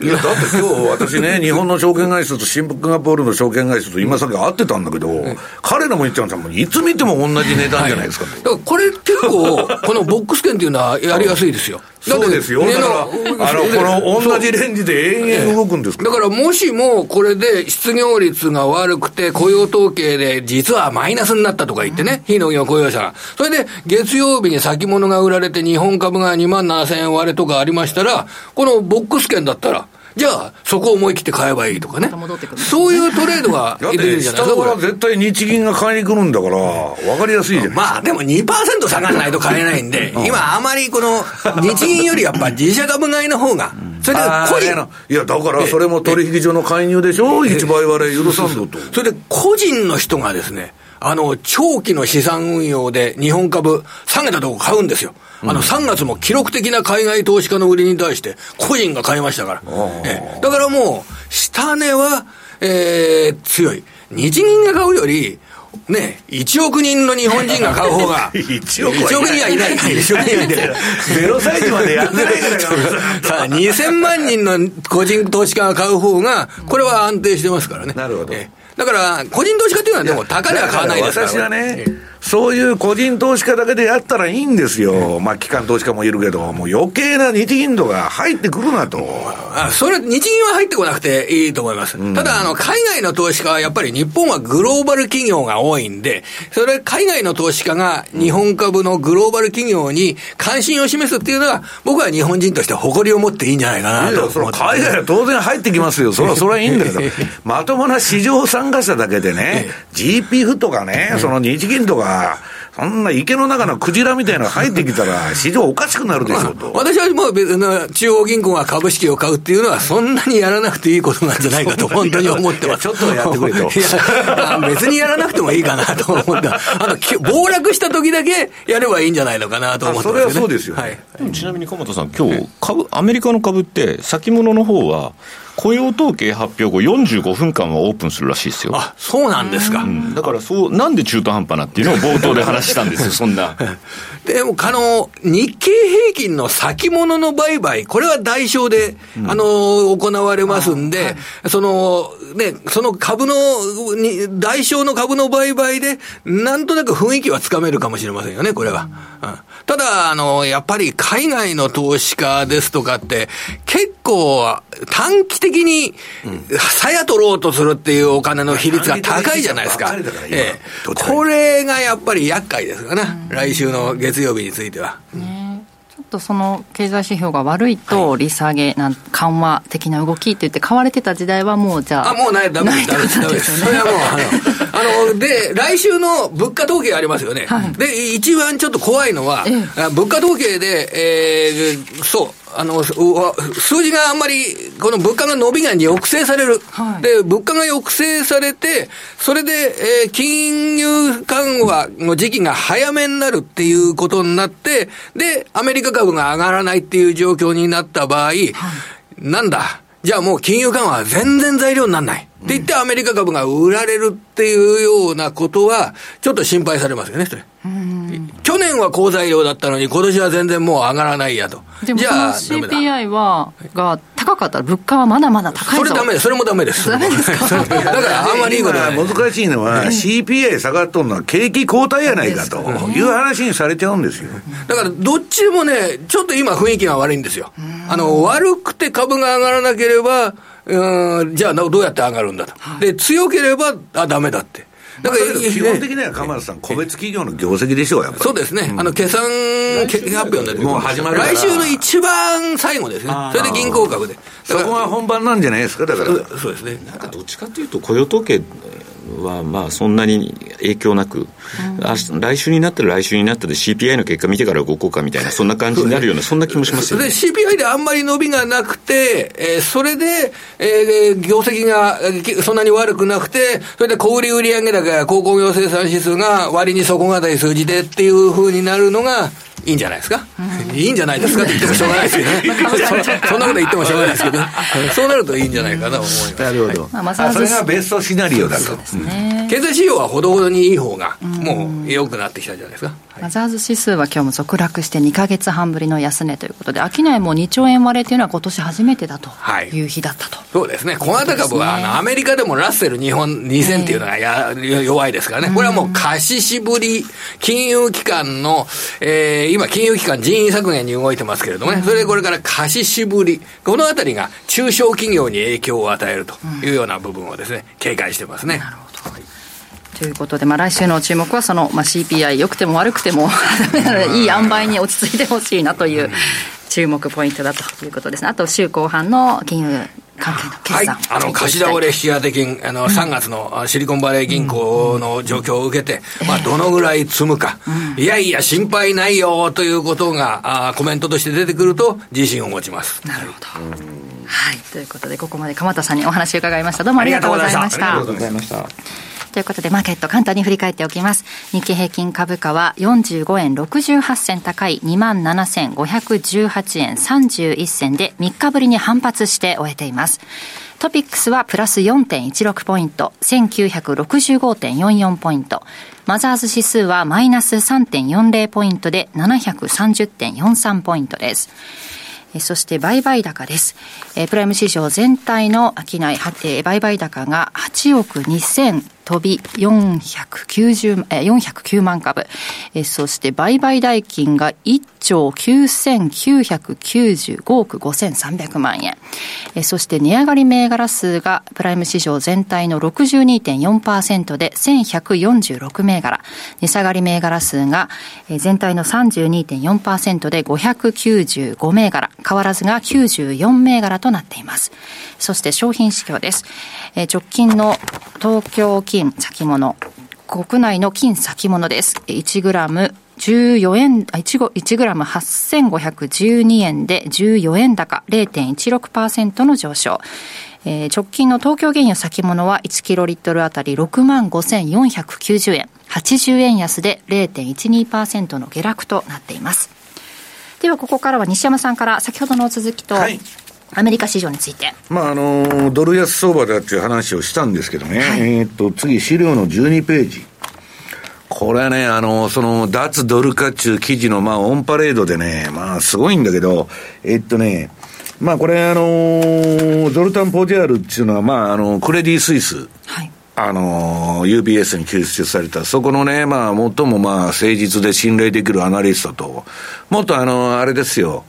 いや、だって今日私ね、日本の証券会社とシンガポールの証券会社と今さっき会ってたんだけど、彼らも言っちゃうんですよ。いつ見ても同じ値段じゃないですか。はい、だからこれ結構、このボックス券っていうのはやりやすいですよ。そうですよ。だから、あの、この同じレンジで延々動くんですか？だからもしもこれで失業率が悪くて雇用統計で実はマイナスになったとか言ってね、非農業雇用者が。それで月曜日に先物が売られて日本株が2万7000円割れとかありましたら、このボックス券だったら、じゃあ、そこを思い切って買えばいいとかね。そういうトレードが 出てるんじゃないですか。下から絶対日銀が買いに来るんだから、分かりやすいじゃないまあ、でも2%下がらないと買えないんで、今あまりこの、日銀よりやっぱ自社株買いの方が、それで個人。いや、だからそれも取引所の介入でしょ、一倍割れ許さんぞと。それで個人の人がですね、あの、長期の資産運用で日本株下げたとこ買うんですよ。あの、3月も記録的な海外投資家の売りに対して、個人が買いましたから。えだからもう、下値は、えー、強い。日銀が買うより、ね、1億人の日本人が買う方が、1億人はいない。1億人はいない。ゼロ歳児までやってないから さあ、2000万人の個人投資家が買う方が、これは安定してますからね。なるほど。だから、個人投資家っていうのはでも高値は買わないですから。私はね、そういう個人投資家だけでやったらいいんですよ。まあ、機関投資家もいるけど、もう余計な日銀度が入ってくるなと。あ、それ、日銀は入ってこなくていいと思います。うん、ただ、あの、海外の投資家はやっぱり日本はグローバル企業が多いんで、それ、海外の投資家が日本株のグローバル企業に関心を示すっていうのは、僕は日本人として誇りを持っていいんじゃないかなとそ海外は当然入ってきますよ。それは、それはいいんだけど、まともな市場参加者だけでね、GPF とかね、その日銀とか、そんな池の中のクジラみたいなの入ってきたら、市場おかしくなるでしょうと。私はもう中央銀行が株式を買うっていうのは、そんなにやらなくていいことなんじゃないかと、本当に思ってます。ちょっとやってくれと。いや、別にやらなくてもいいかなと思った。あの、暴落した時だけやればいいんじゃないのかなと思って、ね、それはそうですよ、はい。ちなみに鎌田さん、今日株、アメリカの株って、先物の方は、雇用統計発表後45分間はオープンするらしいですよ。あ、そうなんですか。うん、だからそう、なんで中途半端なっていうのを冒頭で話したんですよ、そんな。でも、あの、日経平均の先物の売買、これは代償で、うん、あの、行われますんで、はい、その、ね、その株の、に代償の株の売買で、なんとなく雰囲気はつかめるかもしれませんよね、これは。うんただ、あの、やっぱり海外の投資家ですとかって、結構短期的に、さや取ろうとするっていうお金の比率が高いじゃないですか。ええ、これがやっぱり厄介ですかね、来週の月曜日については。ねとその経済指標が悪いと、利下げなん、緩和的な動きって言って買われてた時代はもうじゃあ。あ、もうない、ダメです、ダメです、ダメです。それはもう、あの、あの、で、来週の物価統計ありますよね。はい、で、一番ちょっと怖いのは、ええ、物価統計で、えー、そう、あの、数字があんまり、この物価が伸びが抑制される。はい、で、物価が抑制されて、それで、えー、金融緩和の時期が早めになるっていうことになって、で、アメリカ株が上がらないっていう状況になった場合、はい、なんだ、じゃあもう金融緩和は全然材料にならない。って言ってアメリカ株が売られるっていうようなことは、ちょっと心配されますよね、それ。去年は好材料だったのに、今年は全然もう上がらないやと。じゃあ、CPI は、が高かったら、物価はまだまだ高いそれダメです。それもダメです。ダメですか？だからあんまりいいこと難しいのは、CPI 下がっとるのは景気後退やないかという話にされちゃうんですよ。だから、どっちでもね、ちょっと今雰囲気が悪いんですよ。あの、悪くて株が上がらなければ、うん、じゃあどうやって上がるんだと。はい、で、強ければ、あ、ダメだって。だから、基本的には鎌田さん、個別企業の業績でしょう、やっぱり。そうですね。あの、決算発表でもう始まる来週の一番最後ですね。それで銀行株で。そこが本番なんじゃないですか、だから。そうですね。なんかどっちかというと、雇用統計はまあそんなに影響なく、うん、来週になったら来週になったで CPI の結果見てから動こうかみたいな、そんな感じになるような、そんな気もしますよね。CPI であんまり伸びがなくて、えー、それで、えー、業績がそんなに悪くなくて、それで小売売上高や鉱工業生産指数が割に底堅い数字でっていうふうになるのが、いいんじゃないですか、うん、いいんじゃないですか？って言ってもしょうがないですよね。そんなこと言ってもしょうがないですけど、そうなるといいんじゃないかなと思います。なるほど。まあ、それがベストシナリオだと。ね、経済指標はほどほどにいい方が、もう良くなってきたじゃないですか。マザーズ指数は今日も続落して2か月半ぶりの安値ということで、商いも2兆円割れというのは今年初めてだとい。う日だったと、はい、そうですね、小型株は、あのアメリカでもラッセル日本2000っていうのがや、弱いですからね、これはもう貸ししぶり、金融機関の、えー、今、金融機関人員削減に動いてますけれどもね、それでこれから貸ししぶり、このあたりが中小企業に影響を与えるというような部分をですね、警戒してますね。なるほど。ということで、まあ、来週の注目はその、まあ、CPI 良くても悪くても いい塩梅に落ち着いてほしいなという注目ポイントだということですね。あと週後半の金融関係の決算、はい、あの貸し倒れ引き当て金、あの3月のシリコンバレー銀行の状況を受けて、うん、まあ、どのぐらい積むか、うん、いやいや、心配ないよということがあコメントとして出てくると、自信を持ちます。なるほど、はい、ということで、ここまで鎌田さんにお話を伺いました。どうもありがとうございました。ありがとうございました。ということで、マーケット簡単に振り返っておきます。日経平均株価は45円68銭高い27,518円31銭で3日ぶりに反発して終えています。トピックスはプラス4.16ポイント、1965.44ポイント。マザーズ指数はマイナス3.40ポイントで730.43ポイントです。そして売買高です。プライム市場全体の商い、売買高が8億2000飛び490、え409万株、えそして売買代金が1兆9995億5300万円、えそして値上がり銘柄数がプライム市場全体の62.4%で1146銘柄、値下がり銘柄数が全体の32.4%で595銘柄、変わらずが94銘柄となっています。そして商品指標です。え直近の東京金先物、国内の金先物です。1グラム14円、1, グラム8512円で14円高0.16%の上昇。えー、直近の東京原油先物は1キロリットルあたり6万5490円。80円安で0.12%の下落となっています。ではここからは西山さんから先ほどの続きと、はい、アメリカ市場について。まあ、あの、ドル安相場だっていう話をしたんですけどね。はい、えっと、次、資料の12ページ。これはね、あの、その、脱ドル化中記事の、まあ、オンパレードでね、まあ、すごいんだけど、えっとね、まあ、これ、あの、ゾルタン・ポジャールっていうのは、まあ、あの、クレディ・スイス。はい。あの、UBS に救出された、そこのね、まあ、最もまあ、誠実で信頼できるアナリストと、もっとあの、あれですよ、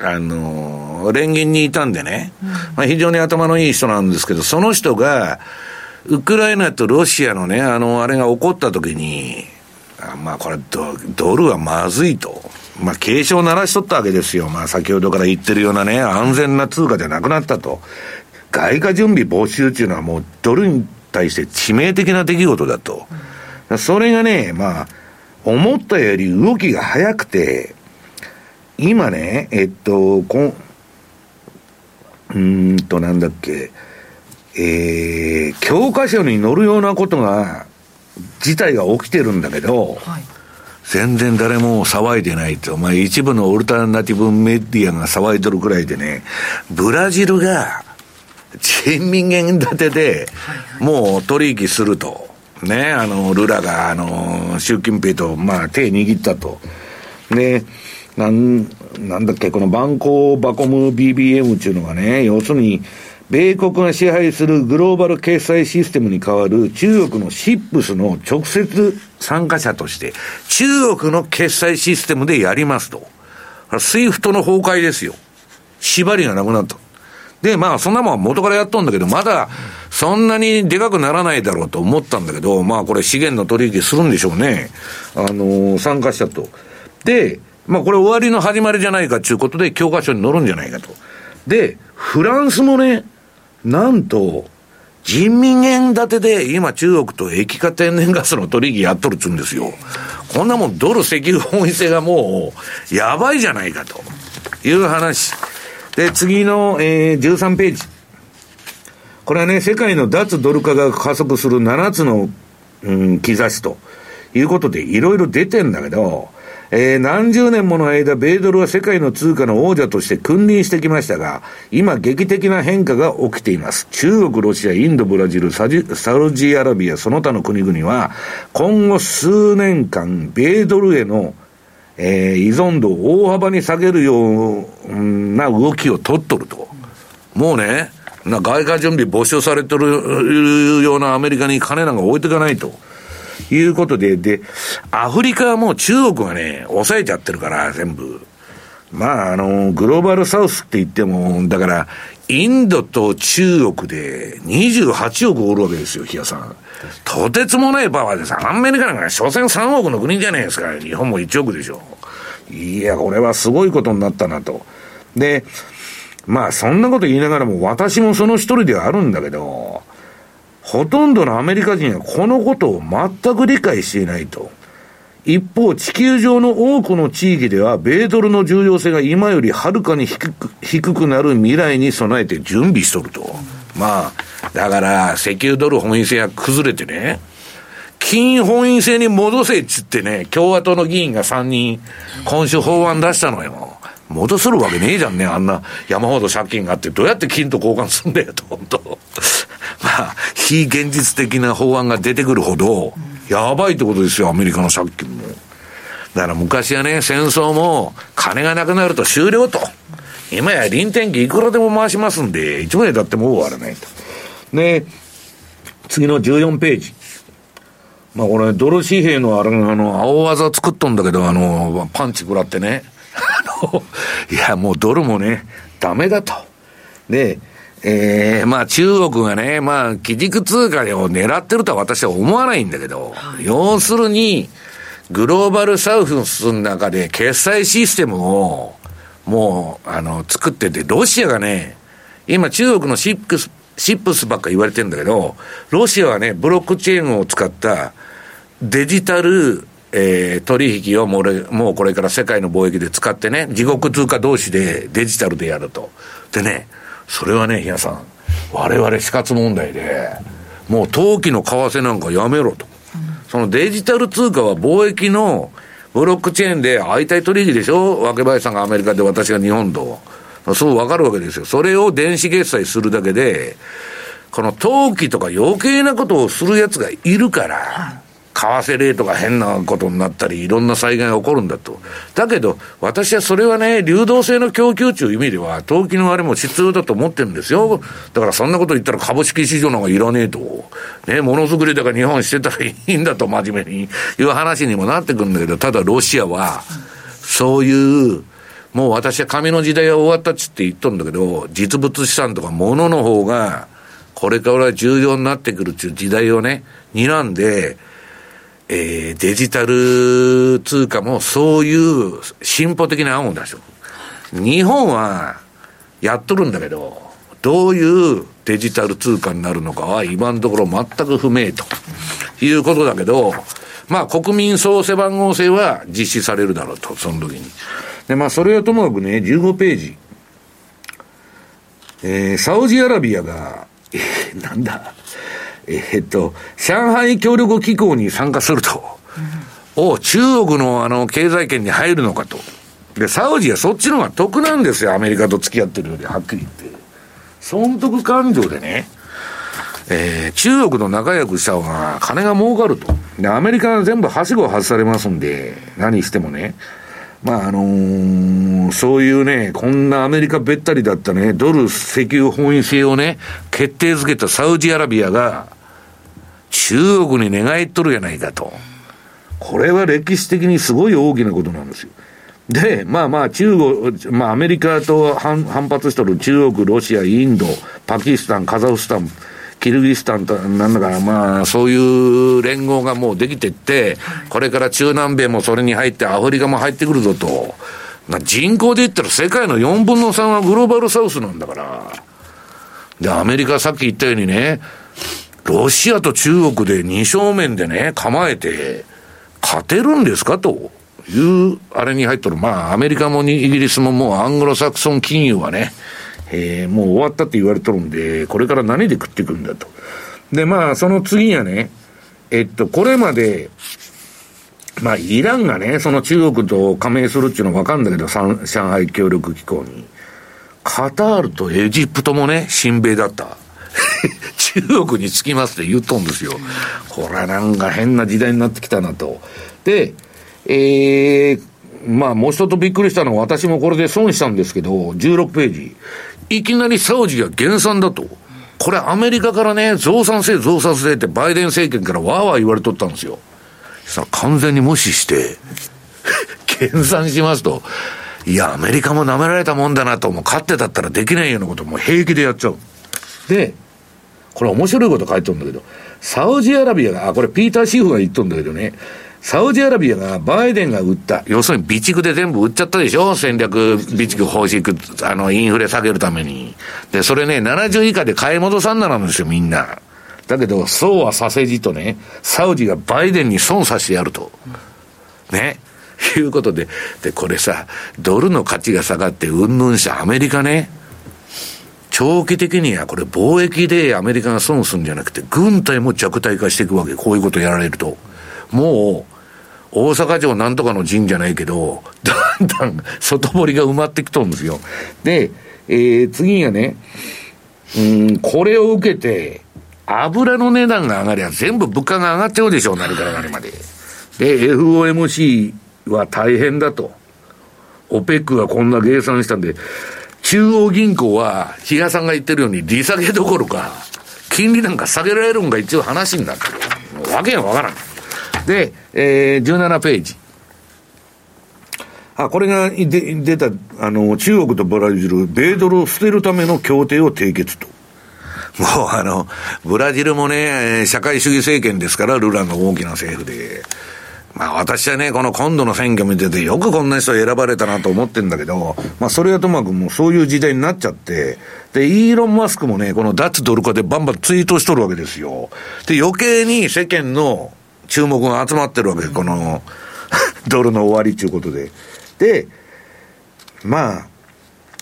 あの、連銀にいたんでね、まあ、非常に頭のいい人なんですけど、その人が、ウクライナとロシアのね、あの、あれが起こった時に、あまあこれド、ドルはまずいと。まあ、警鐘を鳴らしとったわけですよ。まあ、先ほどから言ってるようなね、安全な通貨じゃなくなったと。外貨準備没収っていうのはもうドルに対して致命的な出来事だと。それがね、まあ、思ったより動きが早くて、今ね、えっと、こん、うんと、なんだっけ、えー、教科書に載るようなことが、事態が起きてるんだけど、はい、全然誰も騒いでないと。まあ一部のオルタナティブメディアが騒いでるくらいでね、ブラジルが人民元建てで、もう取引すると。ね、あの、ルラが、あの、習近平と、まあ手握ったと。で、なん、なんだっけ、このバンコボコム BBM っていうのがね、要するに、米国が支配するグローバル決済システムに代わる中国の CIPS の直接参加者として、中国の決済システムでやりますと。スイフトの崩壊ですよ。縛りがなくなった。で、まあ、そんなもん元からやっとんだけど、まだ、そんなにでかくならないだろうと思ったんだけど、まあ、これ資源の取引するんでしょうね。あのー、参加したと。で、まあこれ終わりの始まりじゃないかということで教科書に載るんじゃないかと。で、フランスもね、なんと、人民元建てで今中国と液化天然ガスの取引やっとるっつうんですよ。こんなもんドル石油本位制がもうやばいじゃないかという話。で、次の、えー、13ページ。これはね、世界の脱ドル化が加速する7つの、うん、兆しということでいろいろ出てんだけど、えー、何十年もの間、米ドルは世界の通貨の王者として君臨してきましたが、今、劇的な変化が起きています。中国、ロシア、インド、ブラジル、サウジアラビア、その他の国々は、今後数年間、米ドルへの、えー、依存度を大幅に下げるような動きを取っとると。もうね、な外貨準備没収されてるようなアメリカに金なんか置いていかないと。いうことで、で、アフリカはもう中国がね、抑えちゃってるから、全部。まあ、あの、グローバルサウスって言っても、だから、インドと中国で28億おるわけですよ、日野さん。とてつもないパワーでさ、アメリカなんか所詮3億の国じゃないですか。日本も1億でしょ。いや、これはすごいことになったなと。で、まあ、そんなこと言いながらも、私もその一人ではあるんだけど、ほとんどのアメリカ人はこのことを全く理解していないと。一方、地球上の多くの地域では、米ドルの重要性が今よりはるかに低く低くなる未来に備えて準備しとると。まあ、だから、石油ドル本位制が崩れてね、金本位制に戻せっつってね、共和党の議員が3人、今週法案出したのよ。戻せるわけねえじゃんね、あんな山ほど借金があって、どうやって金と交換すんだよと、本当非現実的な法案が出てくるほど、やばいってことですよ、アメリカの借金も。だから昔はね、戦争も、金がなくなると終了と。今や臨転機いくらでも回しますんで、一枚だってもう終わらないと。ね次の14ページ。まあこれ、ドル紙幣のあれ、あの、青技作っとんだけど、あの、パンチ食らってね。あの、いや、もうドルもね、ダメだと。で、ええー、まあ中国がね、まあ基軸通貨を狙ってるとは私は思わないんだけど、要するに、グローバルサウスの中で決済システムをもう、あの、作ってて、ロシアがね、今中国のシップス、シップスばっか言われてるんだけど、ロシアはね、ブロックチェーンを使ったデジタル、えー、取引をもうもうこれから世界の貿易で使ってね、自国通貨同士でデジタルでやると。でね、それはね、皆さん、我々死活問題で、もう投機の為替なんかやめろと。そのデジタル通貨は貿易のブロックチェーンで相対取引でしょ？若林さんがアメリカで私が日本と。そうわかるわけですよ。それを電子決済するだけで、この投機とか余計なことをするやつがいるから、為替レートが変なことになったり、いろんな災害が起こるんだと。だけど、私はそれはね、流動性の供給という意味では、投機のあれも必要だと思ってるんですよ。だからそんなこと言ったら株式市場なんかいらねえと。ね、ものづくりだから日本してたらいいんだと、真面目に。いう話にもなってくるんだけど、ただロシアは、そういう、もう私は紙の時代は終わったっつって言っとるんだけど、実物資産とか物の方が、これから重要になってくるっていう時代をね、睨んで、えー、デジタル通貨もそういう進歩的な案を出し日本はやっとるんだけど、どういうデジタル通貨になるのかは今のところ全く不明ということだけど、まあ国民総背番号制は実施されるだろうと、その時に。で、まあそれはともかくね、15ページ。えー、サウジアラビアが、えー、なんだ、えー、っと、上海協力機構に参加すると。お中国のあの経済圏に入るのかと。で、サウジはそっちの方が得なんですよ、アメリカと付き合ってるより、はっきり言って。損得感情でね、えー、中国の仲良くした方が金が儲かると。で、アメリカは全部はしご外されますんで、何してもね。まあ、あのー、そういうね、こんなアメリカべったりだったね、ドル石油本位制をね、決定づけたサウジアラビアが、中国に寝返っとるやないかと。これは歴史的にすごい大きなことなんですよ。で、まあまあ中国、まあアメリカと反反発しとる中国、ロシア、インド、パキスタン、カザフスタン、キルギスタンとなんだから、まあ、そういう連合がもうできてって、これから中南米もそれに入って、アフリカも入ってくるぞと。人口で言ったら世界の4分の3はグローバルサウスなんだから。で、アメリカさっき言ったようにね、ロシアと中国で二正面でね、構えて、勝てるんですかという、あれに入っとる。まあ、アメリカもイギリスももうアングロサクソン金融はね、えー、もう終わったって言われとるんで、これから何で食っていくんだと。で、まあ、その次はね、えっと、これまで、まあ、イランがね、その中国と加盟するっていうのは分かるんだけど、上海協力機構に。カタールとエジプトもね、親米だった。中国につきますって言っとんですよ。これなんか変な時代になってきたなと。で、えー、まあ、もう一つびっくりしたのは、私もこれで損したんですけど、16ページ。いきなりサウジが減産だと。これアメリカからね、増産せ増産せってバイデン政権からわーわー言われとったんですよ。さあ、完全に無視して、減産しますと。いや、アメリカも舐められたもんだなと、もう勝ってたったらできないようなことも平気でやっちゃう。で、これ面白いこと書いてるんだけど、サウジアラビアが、あ、これピーター・シーフが言っとるんだけどね、サウジアラビアがバイデンが売った、要するに備蓄で全部売っちゃったでしょ？戦略備蓄方式、あの、インフレ下げるために。で、それね、70以下で買い戻さんななんですよ、みんな。だけど、そうはさせじとね、サウジがバイデンに損させてやると。ね？いうことで、で、これさ、ドルの価値が下がって、うんぬんしたアメリカね、長期的にはこれ貿易でアメリカが損するんじゃなくて、軍隊も弱体化していくわけ。こういうことやられると。もう、大阪城なんとかの陣じゃないけど、だんだん外堀が埋まってきとるんですよ。で、えー、次がね、うん、これを受けて、油の値段が上がりゃ全部物価が上がっちゃうでしょう、なるからなるまで。で、FOMC は大変だと。オペックがこんな計算したんで、中央銀行は、比嘉さんが言ってるように利下げどころか、金利なんか下げられるんが一応話になってる。わけがわからない。で、えー、17ページ。あ、これがで出た、あの、中国とブラジル、米ドルを捨てるための協定を締結と。もうあの、ブラジルもね、社会主義政権ですから、ルランが大きな政府で。まあ私はね、この今度の選挙見てて、よくこんな人選ばれたなと思ってんだけど、まあそれはともかくもうそういう時代になっちゃって、で、イーロン・マスクもね、この脱ドル化でバンバンツイートしとるわけですよ。で、余計に世間の注目が集まってるわけ、この ドルの終わりということで。で、まあ、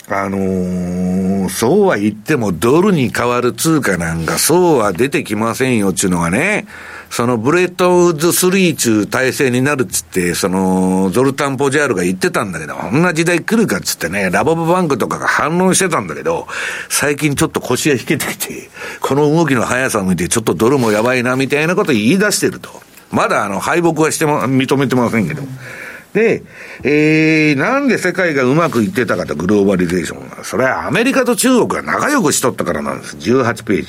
あのー、そうは言ってもドルに変わる通貨なんかそうは出てきませんよっていうのがね、そのブレトンウッズ3ちゅう体制になるっつって、そのゾルタン・ポジャールが言ってたんだけど、こんな時代来るかっつってね、ラボブバンクとかが反論してたんだけど、最近ちょっと腰が引けてきて、この動きの速さを見てちょっとドルもやばいなみたいなこと言い出してると。まだあの敗北はしても、認めてませんけど。で、えー、なんで世界がうまくいってたかと、グローバリゼーションが。それはアメリカと中国が仲良くしとったからなんです。18ページ。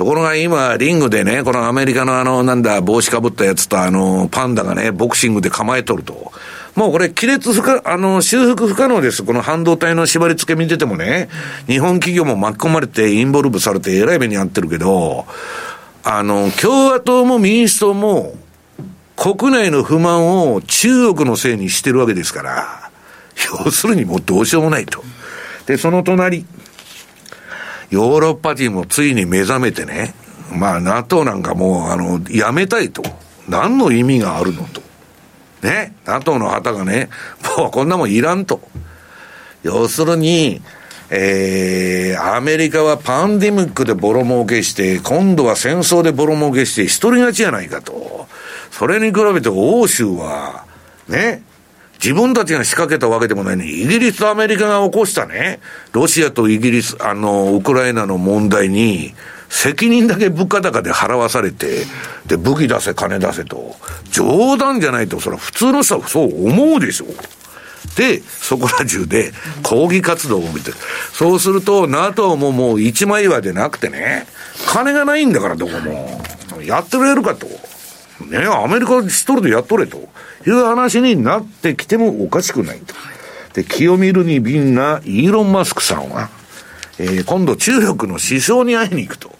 ところが今、リングでね、このアメリカのあの、なんだ、帽子かぶったやつとあの、パンダがね、ボクシングで構えとると。もうこれ、亀裂不可、あの、修復不可能です。この半導体の縛り付け見ててもね、日本企業も巻き込まれて、インボルブされて、えらい目に遭ってるけど、あの、共和党も民主党も、国内の不満を中国のせいにしてるわけですから、要するにもうどうしようもないと。で、その隣、ヨーロッパ人もついに目覚めてね、まあ NATO なんかもう、あの、やめたいと。何の意味があるのと。ね、NATO の旗がね、もうこんなもんいらんと。要するに、えー、アメリカはパンデミックでボロ儲けして、今度は戦争でボロ儲けして、一人勝ちやないかと。それに比べて欧州は、ね、自分たちが仕掛けたわけでもないのに、イギリスとアメリカが起こしたね、ロシアとイギリス、あの、ウクライナの問題に、責任だけ物価高で払わされて、で、武器出せ、金出せと。冗談じゃないと、それは普通の人はそう思うでしょ。で、そこら中で抗議活動を見て、そうすると NATO ももう一枚岩でなくてね、金がないんだからどこも。やってくれるかと。ね、アメリカ一人でやっとれという話になってきてもおかしくないと。で、清見るに便なイーロン・マスクさんは、えー、今度中国の首相に会いに行くと。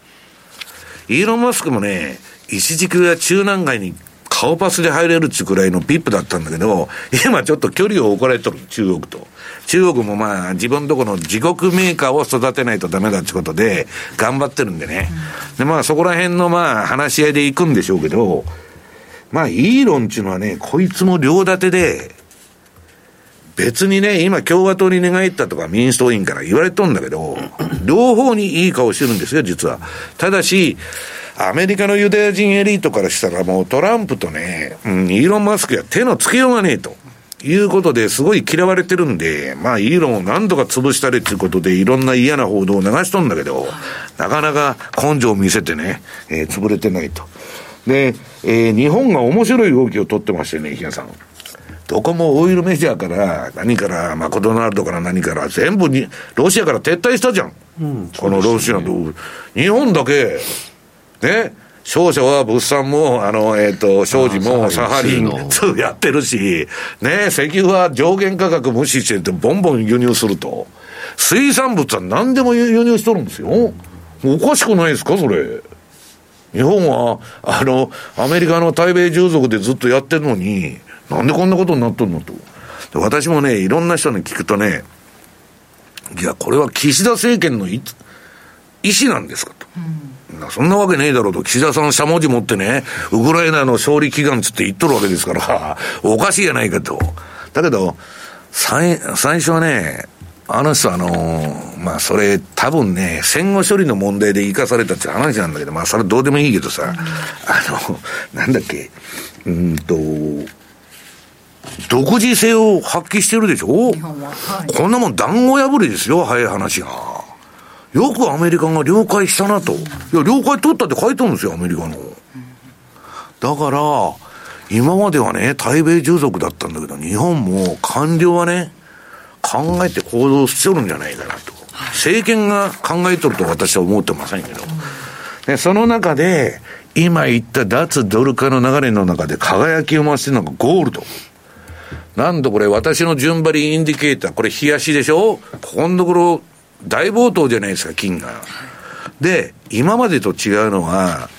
イーロン・マスクもね、一軸や中南海に顔パスで入れるっちゅうくらいのピップだったんだけど、今ちょっと距離を置かれとる、中国と。中国もまあ、自分とこの自国メーカーを育てないとダメだってことで、頑張ってるんでね。で、まあ、そこら辺のまあ、話し合いで行くんでしょうけど、まあ、イーロンっていうのはね、こいつも両立てで、別にね、今共和党に寝返ったとか民主党員から言われとんだけど、両方にいい顔してるんですよ、実は。ただし、アメリカのユダヤ人エリートからしたらもうトランプとね、うん、イーロン・マスクや手のつけようがねえと。いうことですごい嫌われてるんで、まあ、イーロンを何とか潰したりっていうことで、いろんな嫌な報道を流しとんだけど、なかなか根性を見せてね、えー、潰れてないと。で、えー、日本が面白い動きを取ってましてね、日野さん。どこもオイルメジャーから何からマクドナルドから何から全部にロシアから撤退したじゃん、うん、このロシアと、日本だけね商社は物産も、あの、えっ、ー、と、商事もサハリン2やってるし、ね、石油は上限価格無視してて、ボンボン輸入すると。水産物は何でも輸入しとるんですよ。おかしくないですか、それ。日本は、あの、アメリカの対米従属でずっとやってるのに、なんでこんなことになっとるのと。私もね、いろんな人に聞くとね、いや、これは岸田政権の意思なんですかと。うん、そんなわけねえだろうと、岸田さん、しゃもじ持ってね、ウクライナの勝利祈願つって言っとるわけですから、おかしいやないかと。だけど、最最初はね、あの人あのー、まあそれ多分ね、戦後処理の問題で生かされたって話なんだけど、まあそれどうでもいいけどさ、あの、なんだっけ、うんと、独自性を発揮してるでしょ、はい、こんなもん団子破りですよ、早い話が。よくアメリカが了解したなと。いや、了解取ったって書いてるんですよ、アメリカの。だから、今まではね、対米従属だったんだけど、日本も官僚はね、考えて行動しとるんじゃないかなと。政権が考えとると私は思ってませんけど。で、その中で、今言った脱ドル化の流れの中で輝きを増してるのがゴールド。なんとこれ私の順張りインディケーター、これ冷やしでしょ？ここのところ大暴騰じゃないですか、金が。で、今までと違うのは、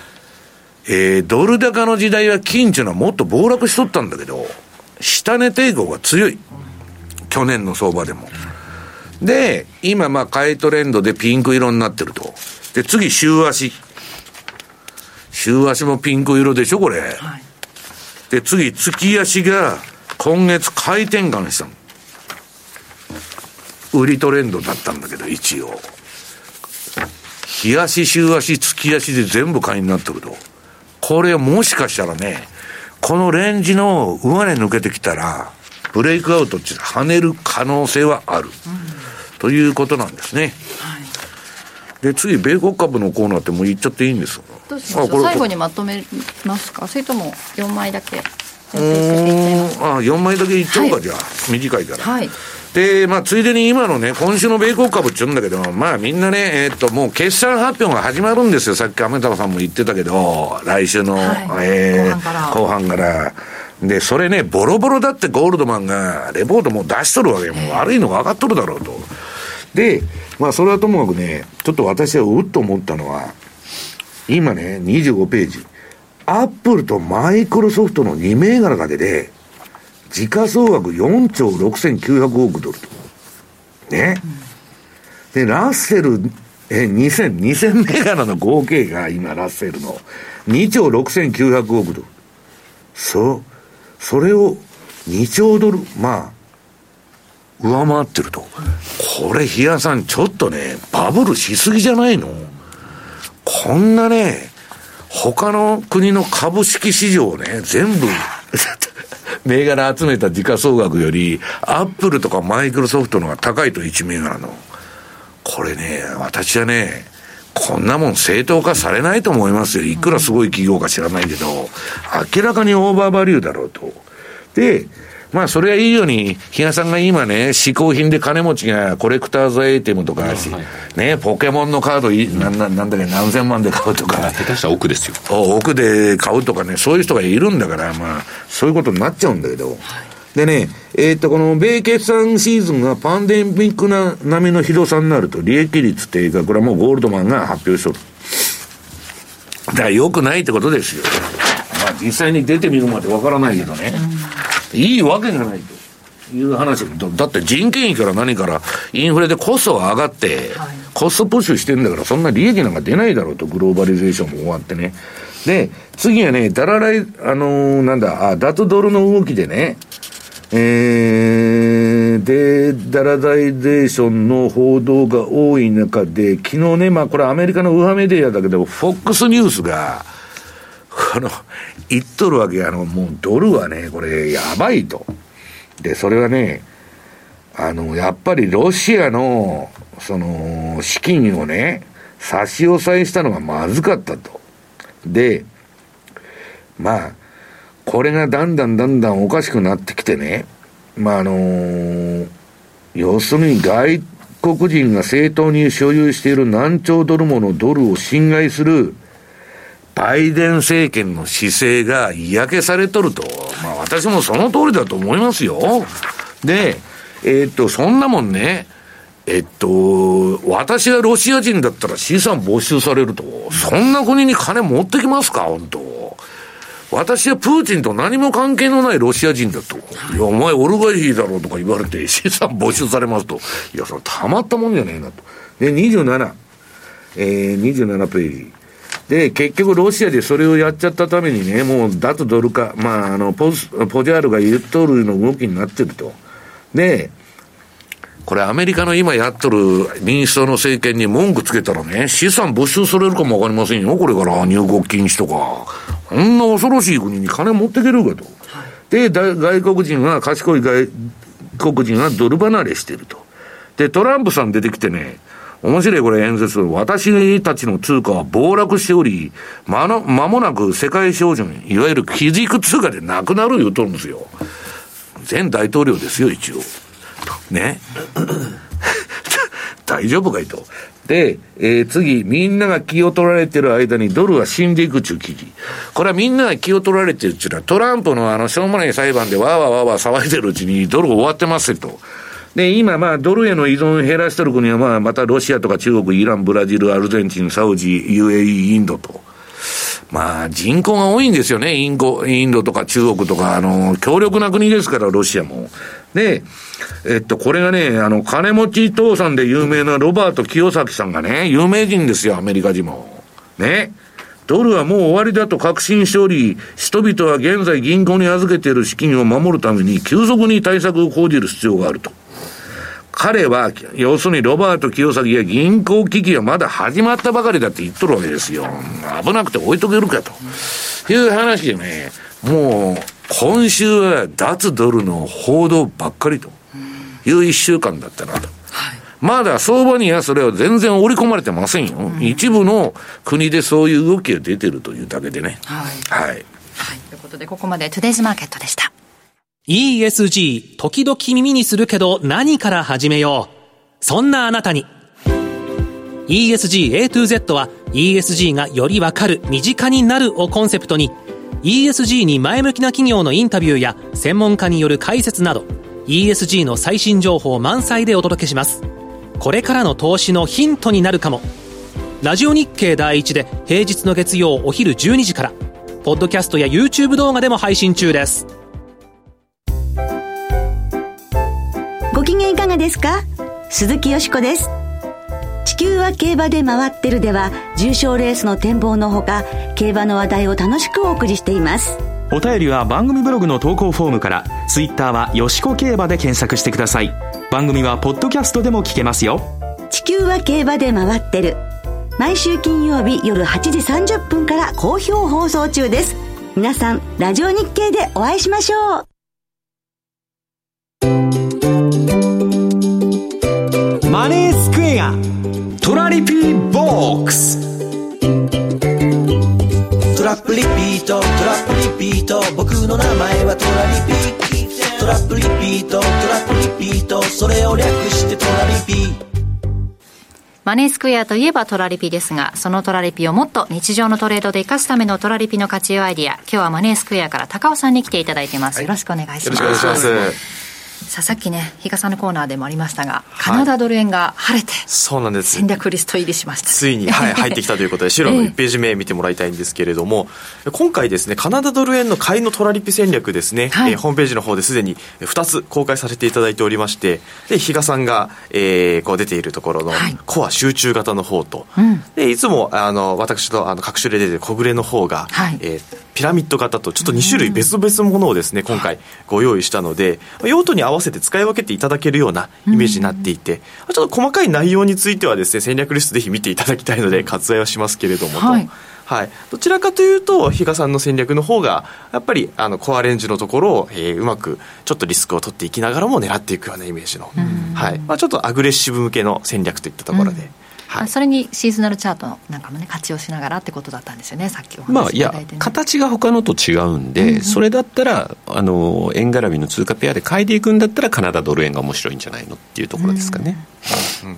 えー、ドル高の時代は金っていうのはもっと暴落しとったんだけど、下値抵抗が強い。去年の相場でも。で、今まあ買いトレンドでピンク色になってると。で、次週足。週足もピンク色でしょ、これ。はい、で、次月足が今月買い転換したの。売りトレンドだったんだけど、一応。日足、週足、月足で全部買いになってると。これもしかしたらね、このレンジの上値抜けてきたら、ブレイクアウトって跳ねる可能性はある。うん、ということなんですね。はい、で、次、米国株のコーナーってもう言っちゃっていいんですか？どうしましょう？最後にまとめますか？それとも4枚だけうん。あ4枚だけいっちゃおうか、はい、じゃあ。短いから。はい。で、まあ、ついでに今のね、今週の米国株って言うんだけど、まあ、みんなね、えー、っと、もう決算発表が始まるんですよ。さっき亀田さんも言ってたけど、来週の、はい、えー、後半から。で、それね、ボロボロだってゴールドマンが、レポートもう出しとるわけよ。もう悪いのが分かっとるだろうと。で、まあ、それはともかくね、ちょっと私はうっと思ったのは、今ね、25ページ。アップルとマイクロソフトの2銘柄だけで、時価総額4兆6900億ドルと。ね。で、ラッセル、え、2000、2000銘柄の合計が今、ラッセルの2兆6900億ドル。そう、それを2兆ドル、まあ、上回ってると。これ、比嘉さん、ちょっとね、バブルしすぎじゃないの？こんなね、他の国の株式市場をね、全部 銘柄集めた時価総額より、アップルとかマイクロソフトのが高いと1銘柄の。これね、私はね、こんなもん正当化されないと思いますよ。いくらすごい企業か知らないけど、明らかにオーバーバリューだろうと。で、まあ、それはいいように、比嘉さんが今ね、嗜好品で金持ちがコレクターズアイテムとか、はい、ね、ポケモンのカードい、な、ななんだっけ、何千万で買うとか。下手したら奥ですよ。奥で買うとかね、そういう人がいるんだから、まあ、そういうことになっちゃうんだけど。はいでね、えっ、ー、と、この米決算シーズンがパンデミックな並みのひどさになると、利益率低下、これはもうゴールドマンが発表しとる。だから良くないってことですよ。まあ実際に出てみるまでわからないけどね。いいわけがないという話だって人件費から何からインフレでコストが上がって、コストプッシュしてんだからそんな利益なんか出ないだろうと、グローバリゼーションも終わってね。で、次はね、ダラライ、あのー、なんだ、あ、脱ドルの動きでね、えー、で、ダラダイゼーションの報道が多い中で、昨日ね、まあこれアメリカのウハメディアだけど、フォックスニュースが、この、言っとるわけあの、もうドルはね、これやばいと。で、それはね、あの、やっぱりロシアの、その、資金をね、差し押さえしたのがまずかったと。で、まあ、これがだんだんだんだんおかしくなってきてね、まああのー、要するに外国人が正当に所有している何兆ドルものドルを侵害するバイデン政権の姿勢が嫌気されとると。まあ私もその通りだと思いますよ。で、えー、っと、そんなもんね、えっと、私がロシア人だったら資産没収されると。そんな国に金持ってきますか？本当私はプーチンと何も関係のないロシア人だと。いや、お前オルガヒーだろうとか言われて 資産没収されますと。いや、それたまったもんじゃねえなと。で、27。えー、27ページ。で、結局ロシアでそれをやっちゃったためにね、もう脱ドル化、まあ、あの、ポス、ポジャールが言っとるの動きになってると。で、これアメリカの今やっとる民主党の政権に文句つけたらね、資産没収されるかもわかりませんよ。これから入国禁止とか。こんな恐ろしい国に金持ってけるかと。で、外国人は、賢い外国人はドル離れしてると。で、トランプさん出てきてね、面白いこれ演説。私たちの通貨は暴落しており、まの、間もなく世界標準、いわゆる基軸通貨でなくなる言うとるんですよ。前大統領ですよ、一応。ね。大丈夫かいと。で、えー、次、みんなが気を取られてる間にドルは死んでいくっていう記事。これはみんなが気を取られてるっていうのは、トランプのあの、しょうもない裁判でわーわーわーわー騒いでるうちにドル終わってますと。で、今、まあ、ドルへの依存を減らしてる国は、まあ、またロシアとか中国、イラン、ブラジル、アルゼンチン、サウジ、UAE、インドと。まあ、人口が多いんですよね。インド、インドとか中国とか、あの、強力な国ですから、ロシアも。で、えっと、これがね、あの、金持ち父さんで有名なロバート清崎さんがね、有名人ですよ、アメリカ人も。ね。ドルはもう終わりだと確信しており、人々は現在銀行に預けている資金を守るために急速に対策を講じる必要があると。彼は、要するにロバート清崎や銀行危機はまだ始まったばかりだって言っとるわけですよ。危なくて置いとけるかと。いう話でね、もう、今週は脱ドルの報道ばっかりという一週間だったなと。まだ相場にはそれは全然織り込まれてませんよ。うん、一部の国でそういう動きが出てるというだけでね。はい。はい。はい。ということで、ここまでトゥデイズマーケットでした。ESG、時々耳にするけど何から始めよう。そんなあなたに。ESG A to Z は ESG がよりわかる、身近になるをコンセプトに ESG に前向きな企業のインタビューや専門家による解説など ESG の最新情報満載でお届けします。これからの投資のヒントになるかも。ラジオ日経第一で平日の月曜お昼12時からポッドキャストや YouTube 動画でも配信中ですご機嫌いかがですか？鈴木よしこです球は競馬で回ってるでは重賞レースの展望のほか競馬の話題を楽しくお送りしています。お便りは番組ブログの投稿フォームからツイッターはよしこ競馬で検索してください。番組はポッドキャストでも聞けますよ。地球は競馬で回ってる。毎週金曜日夜8時30分から好評放送中です。皆さんラジオ日経でお会いしましょう。マネースクエアトラリピーボックストラップリピートトラップリピート僕の名前はトラリピトラップリピートトラップリピートそれを略してトラリピマネースクエアといえばトラリピですが、そのトラリピをもっと日常のトレードで生かすためのトラリピの活用アイディア、今日はマネースクエアから高尾さんに来ていただいています。はい、よろしくお願いします。よろしくお願いします。さあさっきね比嘉さんのコーナーでもありましたが、カナダドル円が晴れて、そうなんです。戦略リスト入りしました、ついに、はい、入ってきたということで資料の1ページ目見てもらいたいんですけれども、えー、今回ですねカナダドル円の買いのトラリピ戦略ですね、はい、えー、ホームページの方ですでに2つ公開させていただいておりましてで比嘉さんが、えー、こう出ているところのコア集中型の方と、はい、でいつもあの私のあの各種で出てる小暮の方が、はい、えー、ピラミッド型とちょっと2種類別々のものをですね今回ご用意したので用途に合わせて使い分けてていただけるようなイメージになっていて、ちょっと細かい内容についてはですね戦割リストぜひ見ていただきたいので割愛はしますけれどもと。はい。はい、どちらかというと、比嘉さんの戦略の方が、やっぱりあのコアレンジのところを、えー、うまくちょっとリスクを取っていきながらも狙っていくようなイメージの、はい。まあ、ちょっとアグレッシブ向けの戦略といったところで。はい、それにシーズナルチャートなんかもね活用しながらってことだったんですよねさっきお話しいただいて、ね、まあ、いや形が他のと違うんで、うんうん、それだったらあの円絡みの通貨ペアで買いでいくんだったらカナダドル円が面白いんじゃないのっていうところですかね、うん、うん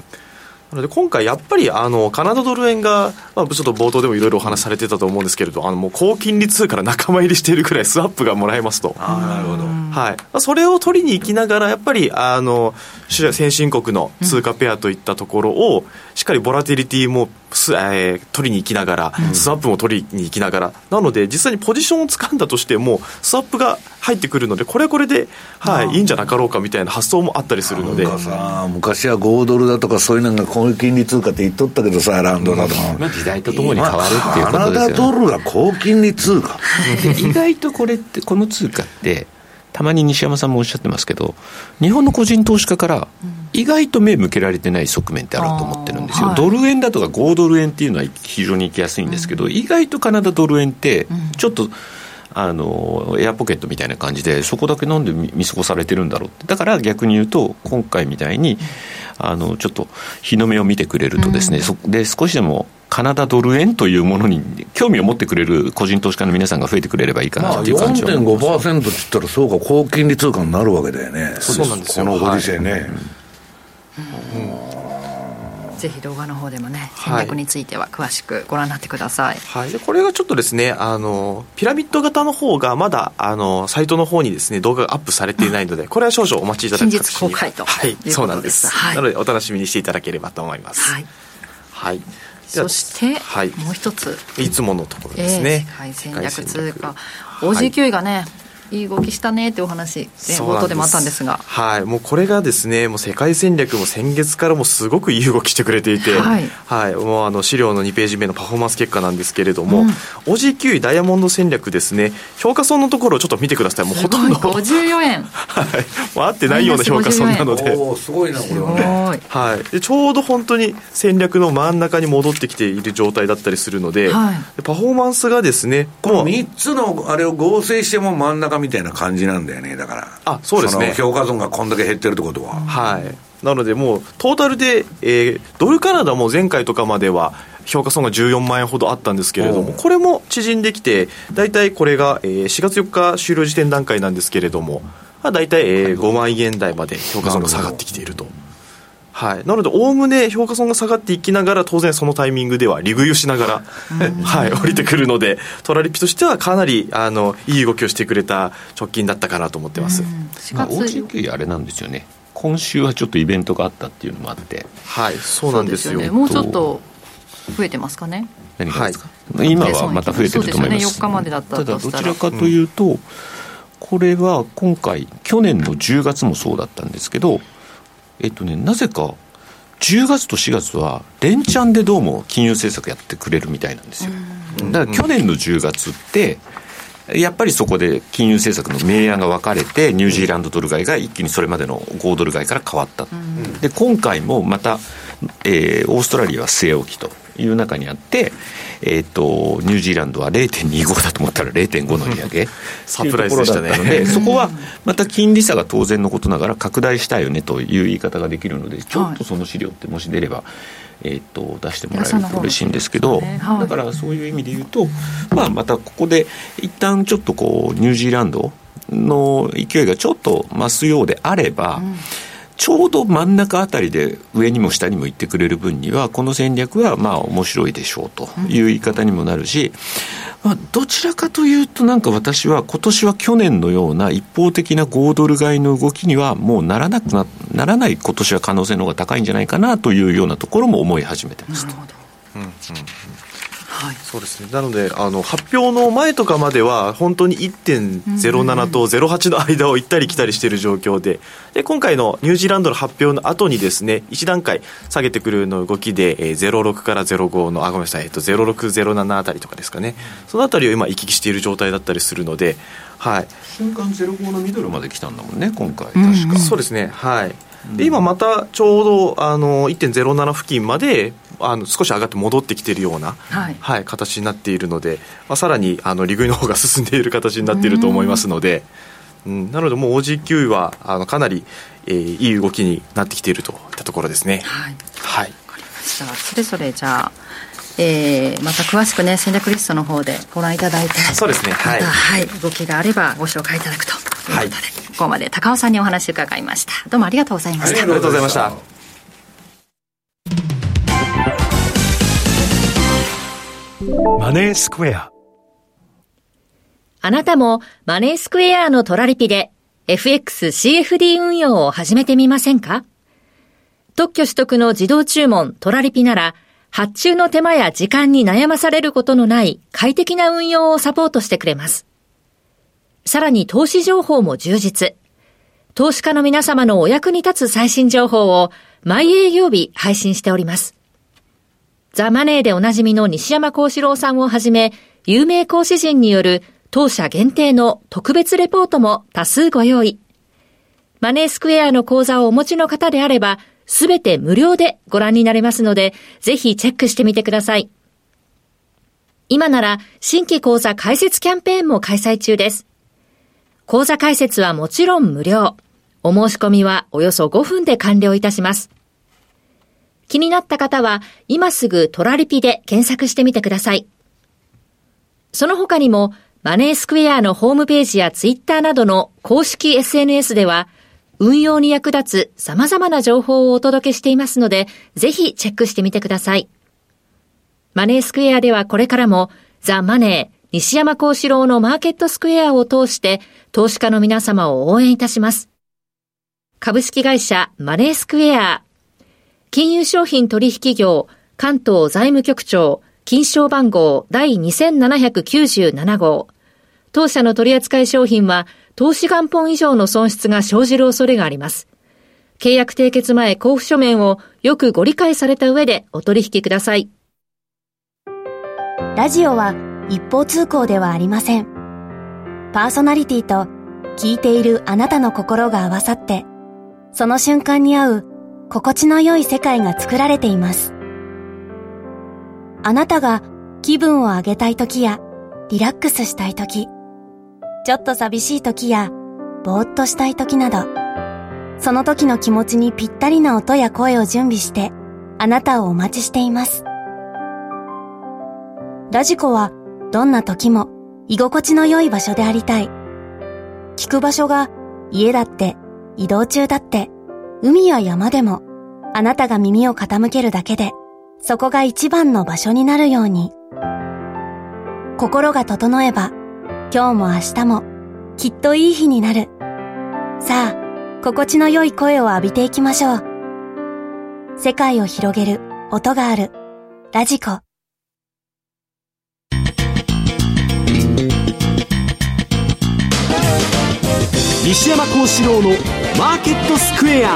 なので今回やっぱりあのカナダドル円が、まあ、ちょっと冒頭でもいろいろお話しされてたと思うんですけれどあのもう高金利通貨から仲間入りしているくらいスワップがもらえますと。あなるほど、はい、それを取りに行きながらやっぱりあの先進国の通貨ペアといったところを、しっかりボラティリティもえー、取りに行きながら、スワップも取りに行きながら、なので、実際にポジションを掴んだとしても、スワップが入ってくるので、これはこれで、はい、いいんじゃなかろうかみたいな発想もあったりするので。昔は5ドルだとか、そういうのが高金利通貨って言っとったけどさ、ラウンドだと。まあ、時代とともに変わるっていうことですよ、ね、カナダドルが高金利通貨。意外とこれって、この通貨って、たまに西山さんもおっしゃってますけど、日本の個人投資家から、意外と目向けられてない側面ってあると思ってるんですよ、はい、ドル円だとか5ドル円っていうのは非常に行きやすいんですけど、うん、意外とカナダドル円って、ちょっと、あのエアポケットみたいな感じで、そこだけなんで見過ごされてるんだろうって、だから逆に言うと、今回みたいに、あのちょっと日の目を見てくれるとですね、うん、で少しでもカナダドル円というものに興味を持ってくれる個人投資家の皆さんが増えてくれればいいかなという感じは、まあ、4.5%って言ったら、そうか、高金利通貨になるわけだよね、そうなんですよ。このご時世ね。はいぜひ動画の方でもね戦略については詳しくご覧になってください、はい、でこれがちょっとですねあのピラミッド型の方がまだあのサイトの方にですね動画がアップされていないのでこれは少々お待ちいただく形公開とはい。そうなんです、はい、なのでお楽しみにしていただければと思います。はい、はいそして、はい、もう一つ。いつものところですね、えー、戦略通貨。OG9 位がね、いい動きしたねってお話冒頭でもあったんですが。はい。もうこれがですねもう世界戦略も先月からもすごくいい動きしてくれていて、はい、はい、もうあの資料の2ページ目のパフォーマンス結果なんですけれども、うん、OG9 位ダイヤモンド戦略ですね。評価損のところをちょっと見てください。もうほとんど。54円。はい。もう合ってないような評価損なので。おすごいなこれは。ねはい、でちょうど本当に戦略の真ん中に戻ってきている状態だったりするのではい、でパフォーマンスがですねこの3つのあれを合成しても真ん中みたいな感じなんんだよねだから。あそうですね。評価損がこんだけ減ってるってことは。はい。なのでもうトータルで、えー、ドルカナダも前回とかまでは評価損が14万円ほどあったんですけれども、これも縮んできて、大体これが、えー、4月4日終了時点段階なんですけれども、まあ、大体、えー、5万円台まで評価損が下がってきていると。はい、なので、おおむね評価損が下がっていきながら、当然そのタイミングでは利食いをしながら、はい、降りてくるので、トラリピとしてはかなりあのいい動きをしてくれた直近だったかなと思ってます。まあ、OG あれなんですよね。今週はちょっとイベントがあったっていうのもあって。はいそうなんですよ、ね、もうちょっと増えてますかね。何がですか、はい、今はまた増えてると思います、ね、4日までだったただどちらかというと、うん、これは今回去年の10月もそうだったんですけどえっとねなぜか10月と4月は連チャンでどうも金融政策やってくれるみたいなんですよ。だから去年の10月ってやっぱりそこで金融政策の明暗が分かれて、ニュージーランドドル買いが一気にそれまでの5ドル買いから変わった、で今回もまた、えー、オーストラリアは据え置きという中にあって、えーと、ニュージーランドは0.25だと思ったら0.5の利上げ。サプライズでしたね。のでそこはまた金利差が当然のことながら拡大したよねという言い方ができるのでちょっとその資料ってもし出れば、えーと、出してもらえると嬉しいんですけど、ね。はい、だからそういう意味で言うと、まあ、またここで一旦ちょっとこうニュージーランドの勢いがちょっと増すようであれば、うんちょうど真ん中あたりで上にも下にも行ってくれる分には、この戦略はまあ面白いでしょうという言い方にもなるし、まあ、どちらかというと、なんか私は今年は去年のような一方的な5ドル買いの動きにはもうならなくなならない今年は可能性の方が高いんじゃないかなというようなところも思い始めてます。なるほど。うんうんはい、そうですね。なのであの発表の前とかまでは本当に1.07と08の間を行ったり来たりしている状況でで今回のニュージーランドの発表の後にですね1段階下げてくるの動きで、えー、06から05のあごめんなさい、えっと、0607あたりとかですかね。そのあたりを今行き来している状態だったりするので、はい、瞬間05のミドルまで来たんだもんね今回。確か、そうですね。はい。で今またちょうどあの1.07付近まであの少し上がって戻ってきているような、はい、はい、形になっているので、まあ、さらにあの利食いの方が 進んでいる形になっていると思いますので、うん、なのでもう OG9 はあのかなり、えー、いい動きになってきているといったところですね。はい、はい、かりました。それぞれじゃあえー、また詳しくね戦略リストの方でご覧いただいてそうですね。はい、はい、動きがあればご紹介いただくということで、はい、ここまで高尾さんにお話伺いました。どうもありがとうございました。ありがとうございましたマネースクエア。あなたもマネースクエアのトラリピで FXCFD 運用を始めてみませんか？特許取得の自動注文トラリピなら発注の手間や時間に悩まされることのない快適な運用をサポートしてくれます。さらに投資情報も充実。投資家の皆様のお役に立つ最新情報を毎営業日配信しております。ザ・マネーでおなじみの西山幸四郎さんをはじめ、有名講師陣による当社限定の特別レポートも多数ご用意。マネースクエアの講座をお持ちの方であれば、すべて無料でご覧になれますので、ぜひチェックしてみてください。今なら新規講座開設キャンペーンも開催中です。講座開設はもちろん無料。お申し込みはおよそ5分で完了いたします。気になった方は、今すぐトラリピで検索してみてください。その他にも、マネースクエアのホームページやツイッターなどの公式 SNS では、運用に役立つ様々な情報をお届けしていますので、ぜひチェックしてみてください。マネースクエアではこれからも、ザ・マネー、西山幸四郎のマーケットスクエアを通して、投資家の皆様を応援いたします。株式会社マネースクエア金融商品取引業関東財務局長金賞番号第2797号当社の取扱い商品は投資元本以上の損失が生じる恐れがあります。契約締結前交付書面をよくご理解された上でお取引ください。ラジオは一方通行ではありません。パーソナリティと聞いているあなたの心が合わさって、その瞬間に合う心地の良い世界が作られています。あなたが気分を上げたい時やリラックスしたい時、ちょっと寂しい時やぼーっとしたい時など、その時の気持ちにぴったりな音や声を準備してあなたをお待ちしています。ラジコはどんな時も居心地の良い場所でありたい。聞く場所が家だって移動中だって海や山でも、あなたが耳を傾けるだけで、そこが一番の場所になるように。心が整えば、今日も明日も、きっといい日になる。さあ、心地の良い声を浴びていきましょう。世界を広げる音がある。ラジコ。西山幸四郎のマーケットスクエア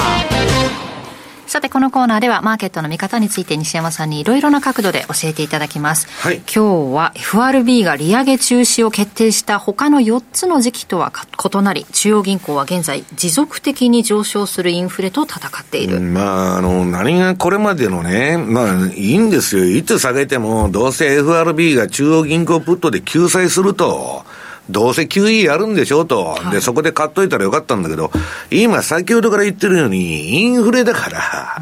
さて、このコーナーではマーケットの見方について西山さんにいろいろな角度で教えていただきます。はい、今日は FRB が利上げ中止を決定した他の4つの時期とは異なり、中央銀行は現在持続的に上昇するインフレと戦っている。まあ、あの、何がこれまでのね、まあ、いいんですよ。いつ下げても、どうせ FRB が中央銀行プットで救済すると。どうせ QE やるんでしょうと、はい、で、そこで買っといたらよかったんだけど、今、先ほどから言ってるように、インフレだから、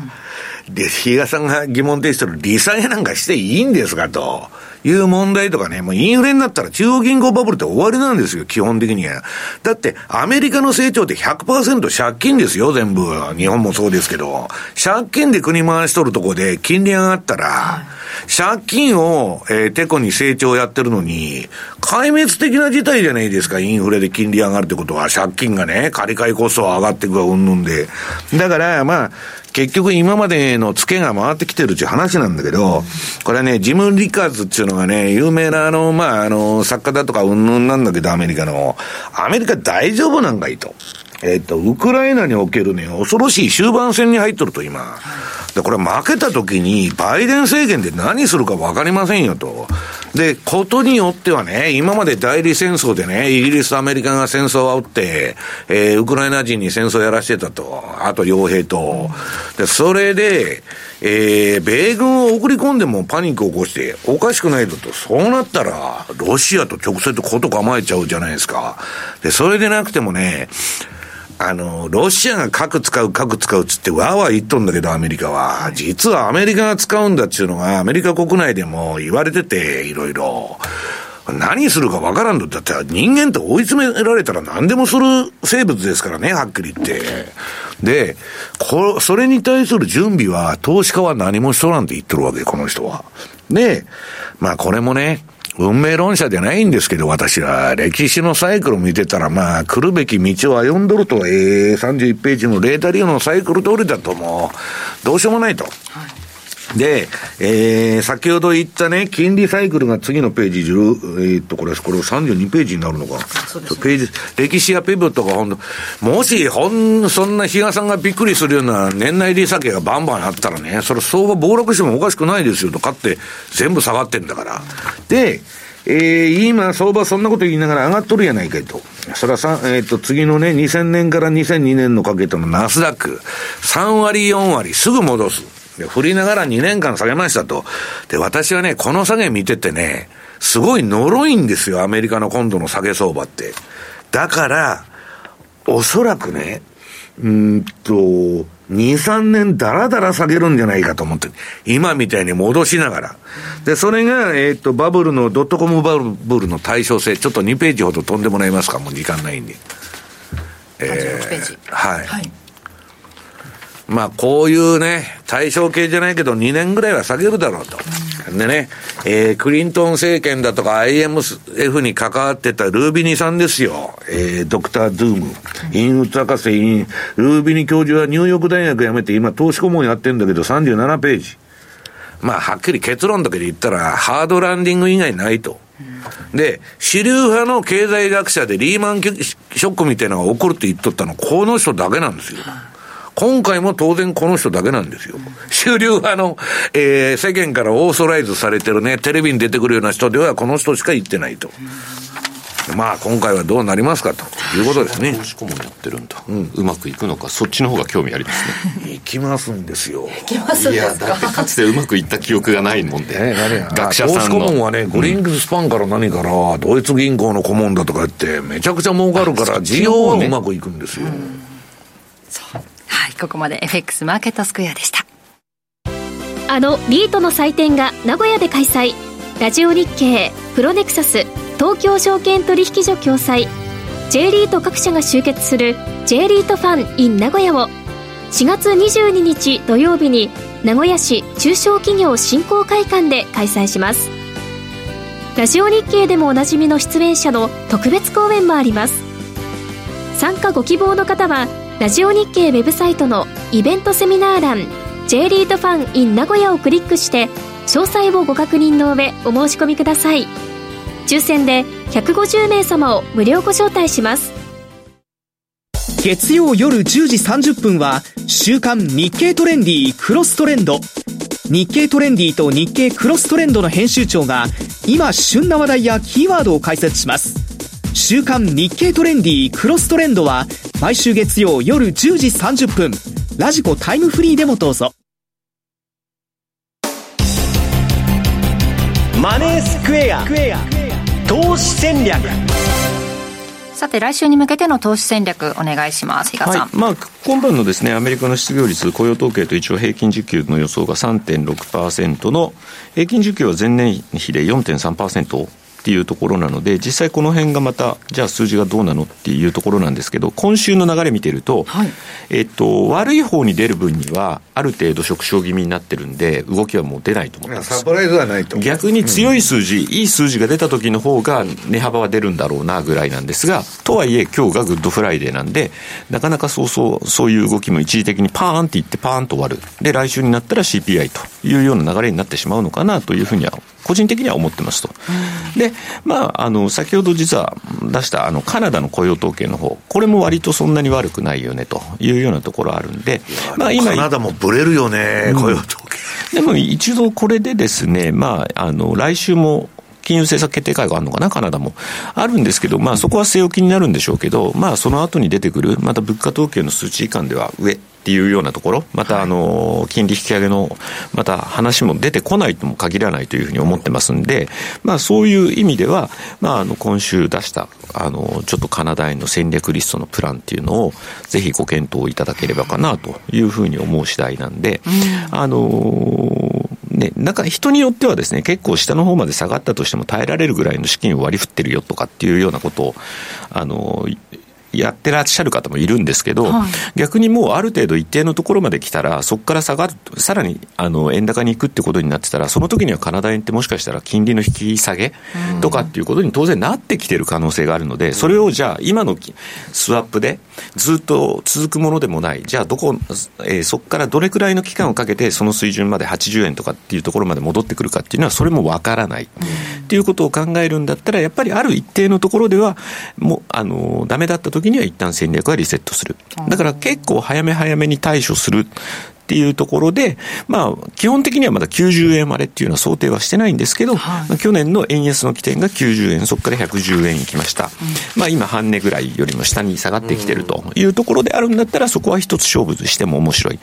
うん、で、比嘉さんが疑問提してる利下げなんかしていいんですかと。いう問題とかね、もうインフレになったら中央銀行バブルって終わりなんですよ、基本的には。だって、アメリカの成長って100%借金ですよ、全部。日本もそうですけど。借金で国回しとるとこで金利上がったら、借金を、えー、てこに成長やってるのに、壊滅的な事態じゃないですか、インフレで金利上がるってことは、借金がね、借り換えコスト上がっていくわ、うんぬんで。だから、まあ、結局今までのツケが回ってきてるっていう話なんだけど、これはね、ジム・リカーズっていうのがね、有名なあの、まあ、あの、作家だとかうんぬんなんだけど、アメリカの。アメリカ大丈夫なんかいと。えっ、と、ウクライナにおけるね、恐ろしい終盤戦に入っとると、今。で、これ負けた時に、バイデン政権で何するか分かりませんよと。で、ことによってはね、今まで代理戦争でね、イギリスと、アメリカが戦争を煽って、えー、ウクライナ人に戦争やらしてたと。あと傭兵と。で、それで、えー、米軍を送り込んでもパニックを起こしておかしくないぞと。そうなったら、ロシアと直接こと構えちゃうじゃないですか。で、それでなくてもね、あの、ロシアが核使う、核使うっつってわーわー言っとんだけど、アメリカは。実はアメリカが使うんだっていうのが、アメリカ国内でも言われてて、いろいろ。何するかわからんのだって人間って追い詰められたら何でもする生物ですからね、はっきり言って。で、こそれに対する準備は投資家は何もしとらんって言ってるわけ、この人は。で、まあこれもね、運命論者じゃないんですけど、私は、歴史のサイクル見てたら、まあ、来るべき道を歩んどると、えー、31ページのレータリオのサイクル通りだともう、どうしようもないと。はいで、えー、先ほど言ったね、金利サイクルが次のページ10、えー、っと、これ、これ32ページになるのか。そうです、ね、ページ、歴史やペブとかほんと、もし、ほん、そんな比嘉さんがびっくりするような年内利下げがバンバンあったらね、それ相場暴落してもおかしくないですよと、買って全部下がってんだから。で、えー、今、相場そんなこと言いながら上がっとるやないかいと。それはさ、えっ、ー、と、次のね、2000年から2002年のかけてのナスダック、3割、4割、すぐ戻す。で、振りながら2年間下げましたと。で、私はね、この下げ見ててね、すごい呪いんですよ、アメリカの今度の下げ相場って。だから、おそらくね、うんと、2、3年だらだら下げるんじゃないかと思って、今みたいに戻しながら。で、それが、えっ、ー、と、バブルの、ドットコムバブルの対称性、ちょっと2ページほど飛んでもらえますか、もう時間ないんで。えー、はい。はいまあ、こういうね、対象系じゃないけど、2年ぐらいは下げるだろうと。でね、えー、クリントン政権だとか IMF に関わってたルービニさんですよ。えー、ドクター・ドゥーム。インフツ博士、イン、ルービニ教授はニューヨーク大学辞めて今投資顧問やってんだけど37ページ。まあ、はっきり結論だけで言ったら、ハードランディング以外ないと。で、主流派の経済学者でリーマンショックみたいなのが起こるって言っとったの、この人だけなんですよ。今回も当然この人だけなんですよ。主流派の、えー、世間からオーソライズされてるね、テレビに出てくるような人ではこの人しか言ってないと。まあ今回はどうなりますかということですね。投資顧問やってるんだ、うん。うまくいくのか、そっちの方が興味ありますね。いきますんですよ。いきますいや、だってかつてうまくいった記憶がないもんで。えー、学者さんの。投資顧問はね、グリーングスパンから何から、ドイツ銀行の顧問だとか言って、めちゃくちゃ儲かるから、事業はうまくいくんですよ。そう。はい、ここまで FX マーケットスクエアでした。あのリートの祭典が名古屋で開催。ラジオ日経、プロネクサス、東京証券取引所共催。J リート各社が集結する J リートファン in 名古屋を4月22日土曜日に名古屋市中小企業振興会館で開催しますラジオ日経でもおなじみの出演者の特別公演もあります参加ご希望の方はラジオ日経ウェブサイトのイベントセミナー欄 J リートファン in 名古屋をクリックして詳細をご確認の上お申し込みください。抽選で150名様を無料ご招待します。月曜夜10時30分は週刊日経トレンディクロストレンド。日経トレンディと日経クロストレンドの編集長が今旬な話題やキーワードを解説します。週刊日経トレンディクロストレンドは毎週月曜夜10時30分。ラジコタイムフリーでもどうぞ。マネースクエア。投資戦略。さて来週に向けての投資戦略お願いします。はい、まあ、今晩のですねアメリカの失業率雇用統計と一応平均時給の予想が3.6%の平均時給は前年比で4.3%っていうところなので、実際この辺がまた、じゃあ数字がどうなのっていうところなんですけど、今週の流れ見てると、はい、えっと、悪い方に出る分には、ある程度縮小気味になってるんで、動きはもう出ないと思います。サプライズはないと逆に強い数字、うん、いい数字が出た時の方が、値幅は出るんだろうなぐらいなんですが、とはいえ、今日がグッドフライデーなんで、なかなかそうそう、そういう動きも一時的にパーンっていってパーンと終わる。で、来週になったら CPI というような流れになってしまうのかなというふうには個人的には思ってますと。で、まあ、あの、先ほど実は出したあのカナダの雇用統計の方、これも割とそんなに悪くないよねというようなところあるんで、まあ今。カナダもブレるよね、雇用統計。でも一度これでですね、まあ、あの、来週も金融政策決定会合あるのかな、カナダも。あるんですけど、まあそこは据え置きになるんでしょうけど、まあその後に出てくる、また物価統計の数値以下では上。っていうようなところ、またあの金利引き上げのまた話も出てこないとも限らないというふうに思ってますんで、まあ、そういう意味では、まあ、あの今週出したあのちょっとカナダ円の戦略リストのプランっていうのをぜひご検討いただければかなというふうに思う次第なんで、あのね、なんか人によってはですね、結構下の方まで下がったとしても耐えられるぐらいの資金を割り振ってるよとかっていうようなことを、あの、やってらっしゃる方もいるんですけど、はい、逆にもうある程度一定のところまで来たら、そこから下がる、さらにあの円高に行くってことになってたら、その時にはカナダ円ってもしかしたら金利の引き下げとかっていうことに当然なってきてる可能性があるので、それをじゃあ今のスワップでずっと続くものでもない、じゃあどこ、えー、そこからどれくらいの期間をかけてその水準まで80円とかっていうところまで戻ってくるかっていうのはそれもわからない。っていうことを考えるんだったら、やっぱりある一定のところでは、もう、あの、ダメだった時には一旦戦略はリセットする。だから結構早め早めに対処するっていうところで、まあ、基本的にはまだ90円までっていうのは想定はしてないんですけど、はい、去年の円安の起点が90円、そこから110円いきました。うん、まあ、今、半値ぐらいよりも下に下がってきてるというところであるんだったら、そこは一つ勝負しても面白い。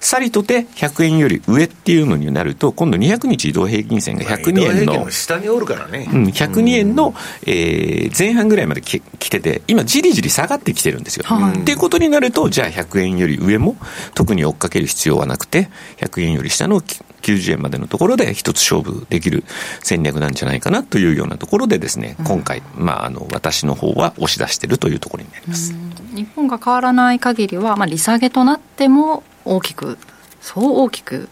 さりとて100円より上っていうのになると、今度200日移動平均線が102円の、下におるからね。うん、102円の、えー、前半ぐらいまで来てて、今、じりじり下がってきてるんですよ。はい、っていうことになると、じゃあ100円より上も特に追っかける必要必要はなくて、100円より下の90円までのところで一つ勝負できる戦略なんじゃないかなというようなところでですね、今回、まあ、あの、私の方は押し出しているというところになります。日本が変わらない限りは、まあ、利下げとなっても大きく、そう大きく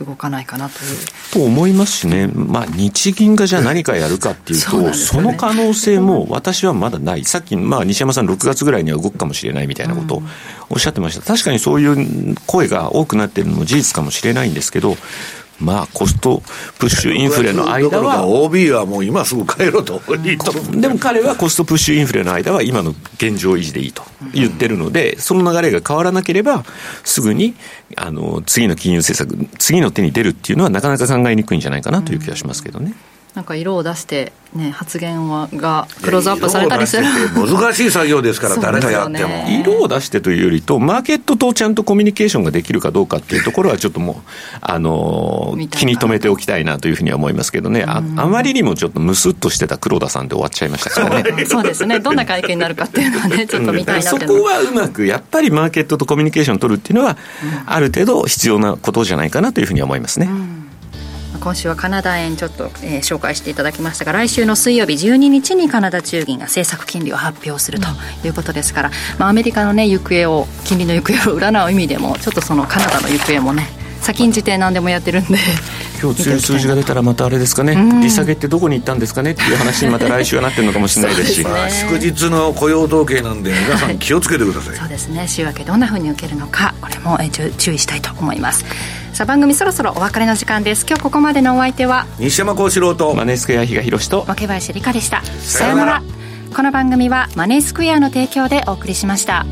動かないかなという。と思いますしね、まあ、日銀がじゃあ何かやるかっていうと、そ、ね、その可能性も私はまだない、さっき、まあ、西山さん、6月ぐらいには動くかもしれないみたいなことをおっしゃってました、確かにそういう声が多くなっているのも事実かもしれないんですけど、まあ、コストプッシュインフレの間は。OB はもう今すぐ帰ろうと。でも彼はコストプッシュインフレの間は今の現状維持でいいと言ってるので、その流れが変わらなければ、すぐに、あの、次の金融政策、次の手に出るっていうのはなかなか考えにくいんじゃないかなという気がしますけどね。なんか色を出して、ね、発言はがクローズアップされたりする。難しい作業ですから、誰がやっても、ね、色を出してというよりと、マーケットとちゃんとコミュニケーションができるかどうかっていうところは、ちょっともう、あの気に留めておきたいなというふうには思いますけどね、ああまりにもちょっとむすっとしてた黒田さんで終わっちゃいましたからね。そうですね、どんな会見になるかっていうのはね、ちょっと見たいなそこはうまく、やっぱりマーケットとコミュニケーションを取るっていうのは、ある程度必要なことじゃないかなというふうに思いますね。うん今週はカナダ円ちょっと、えー、紹介していただきましたが来週の水曜日12日にカナダ中銀が政策金利を発表するということですから、まあ、アメリカの、ね、行方を金利の行方を占う意味でもちょっとそのカナダの行方もね先んじて何でもやってるんで今日強い数字が出たらまたあれですかね、うん、利下げってどこに行ったんですかねっていう話にまた来週はなってるのかもしれないですし。ね、まあ、祝日の雇用統計なんで皆さん気をつけてください、そうですね。週明けどんなふうに受けるのかこれも注意したいと思いますさあ番組そろそろお別れの時間です。今日ここまでのお相手は西山幸四郎とマネースクエア比嘉宏と若林理香でした。さようなら。この番組はマネースクエアの提供でお送りしました。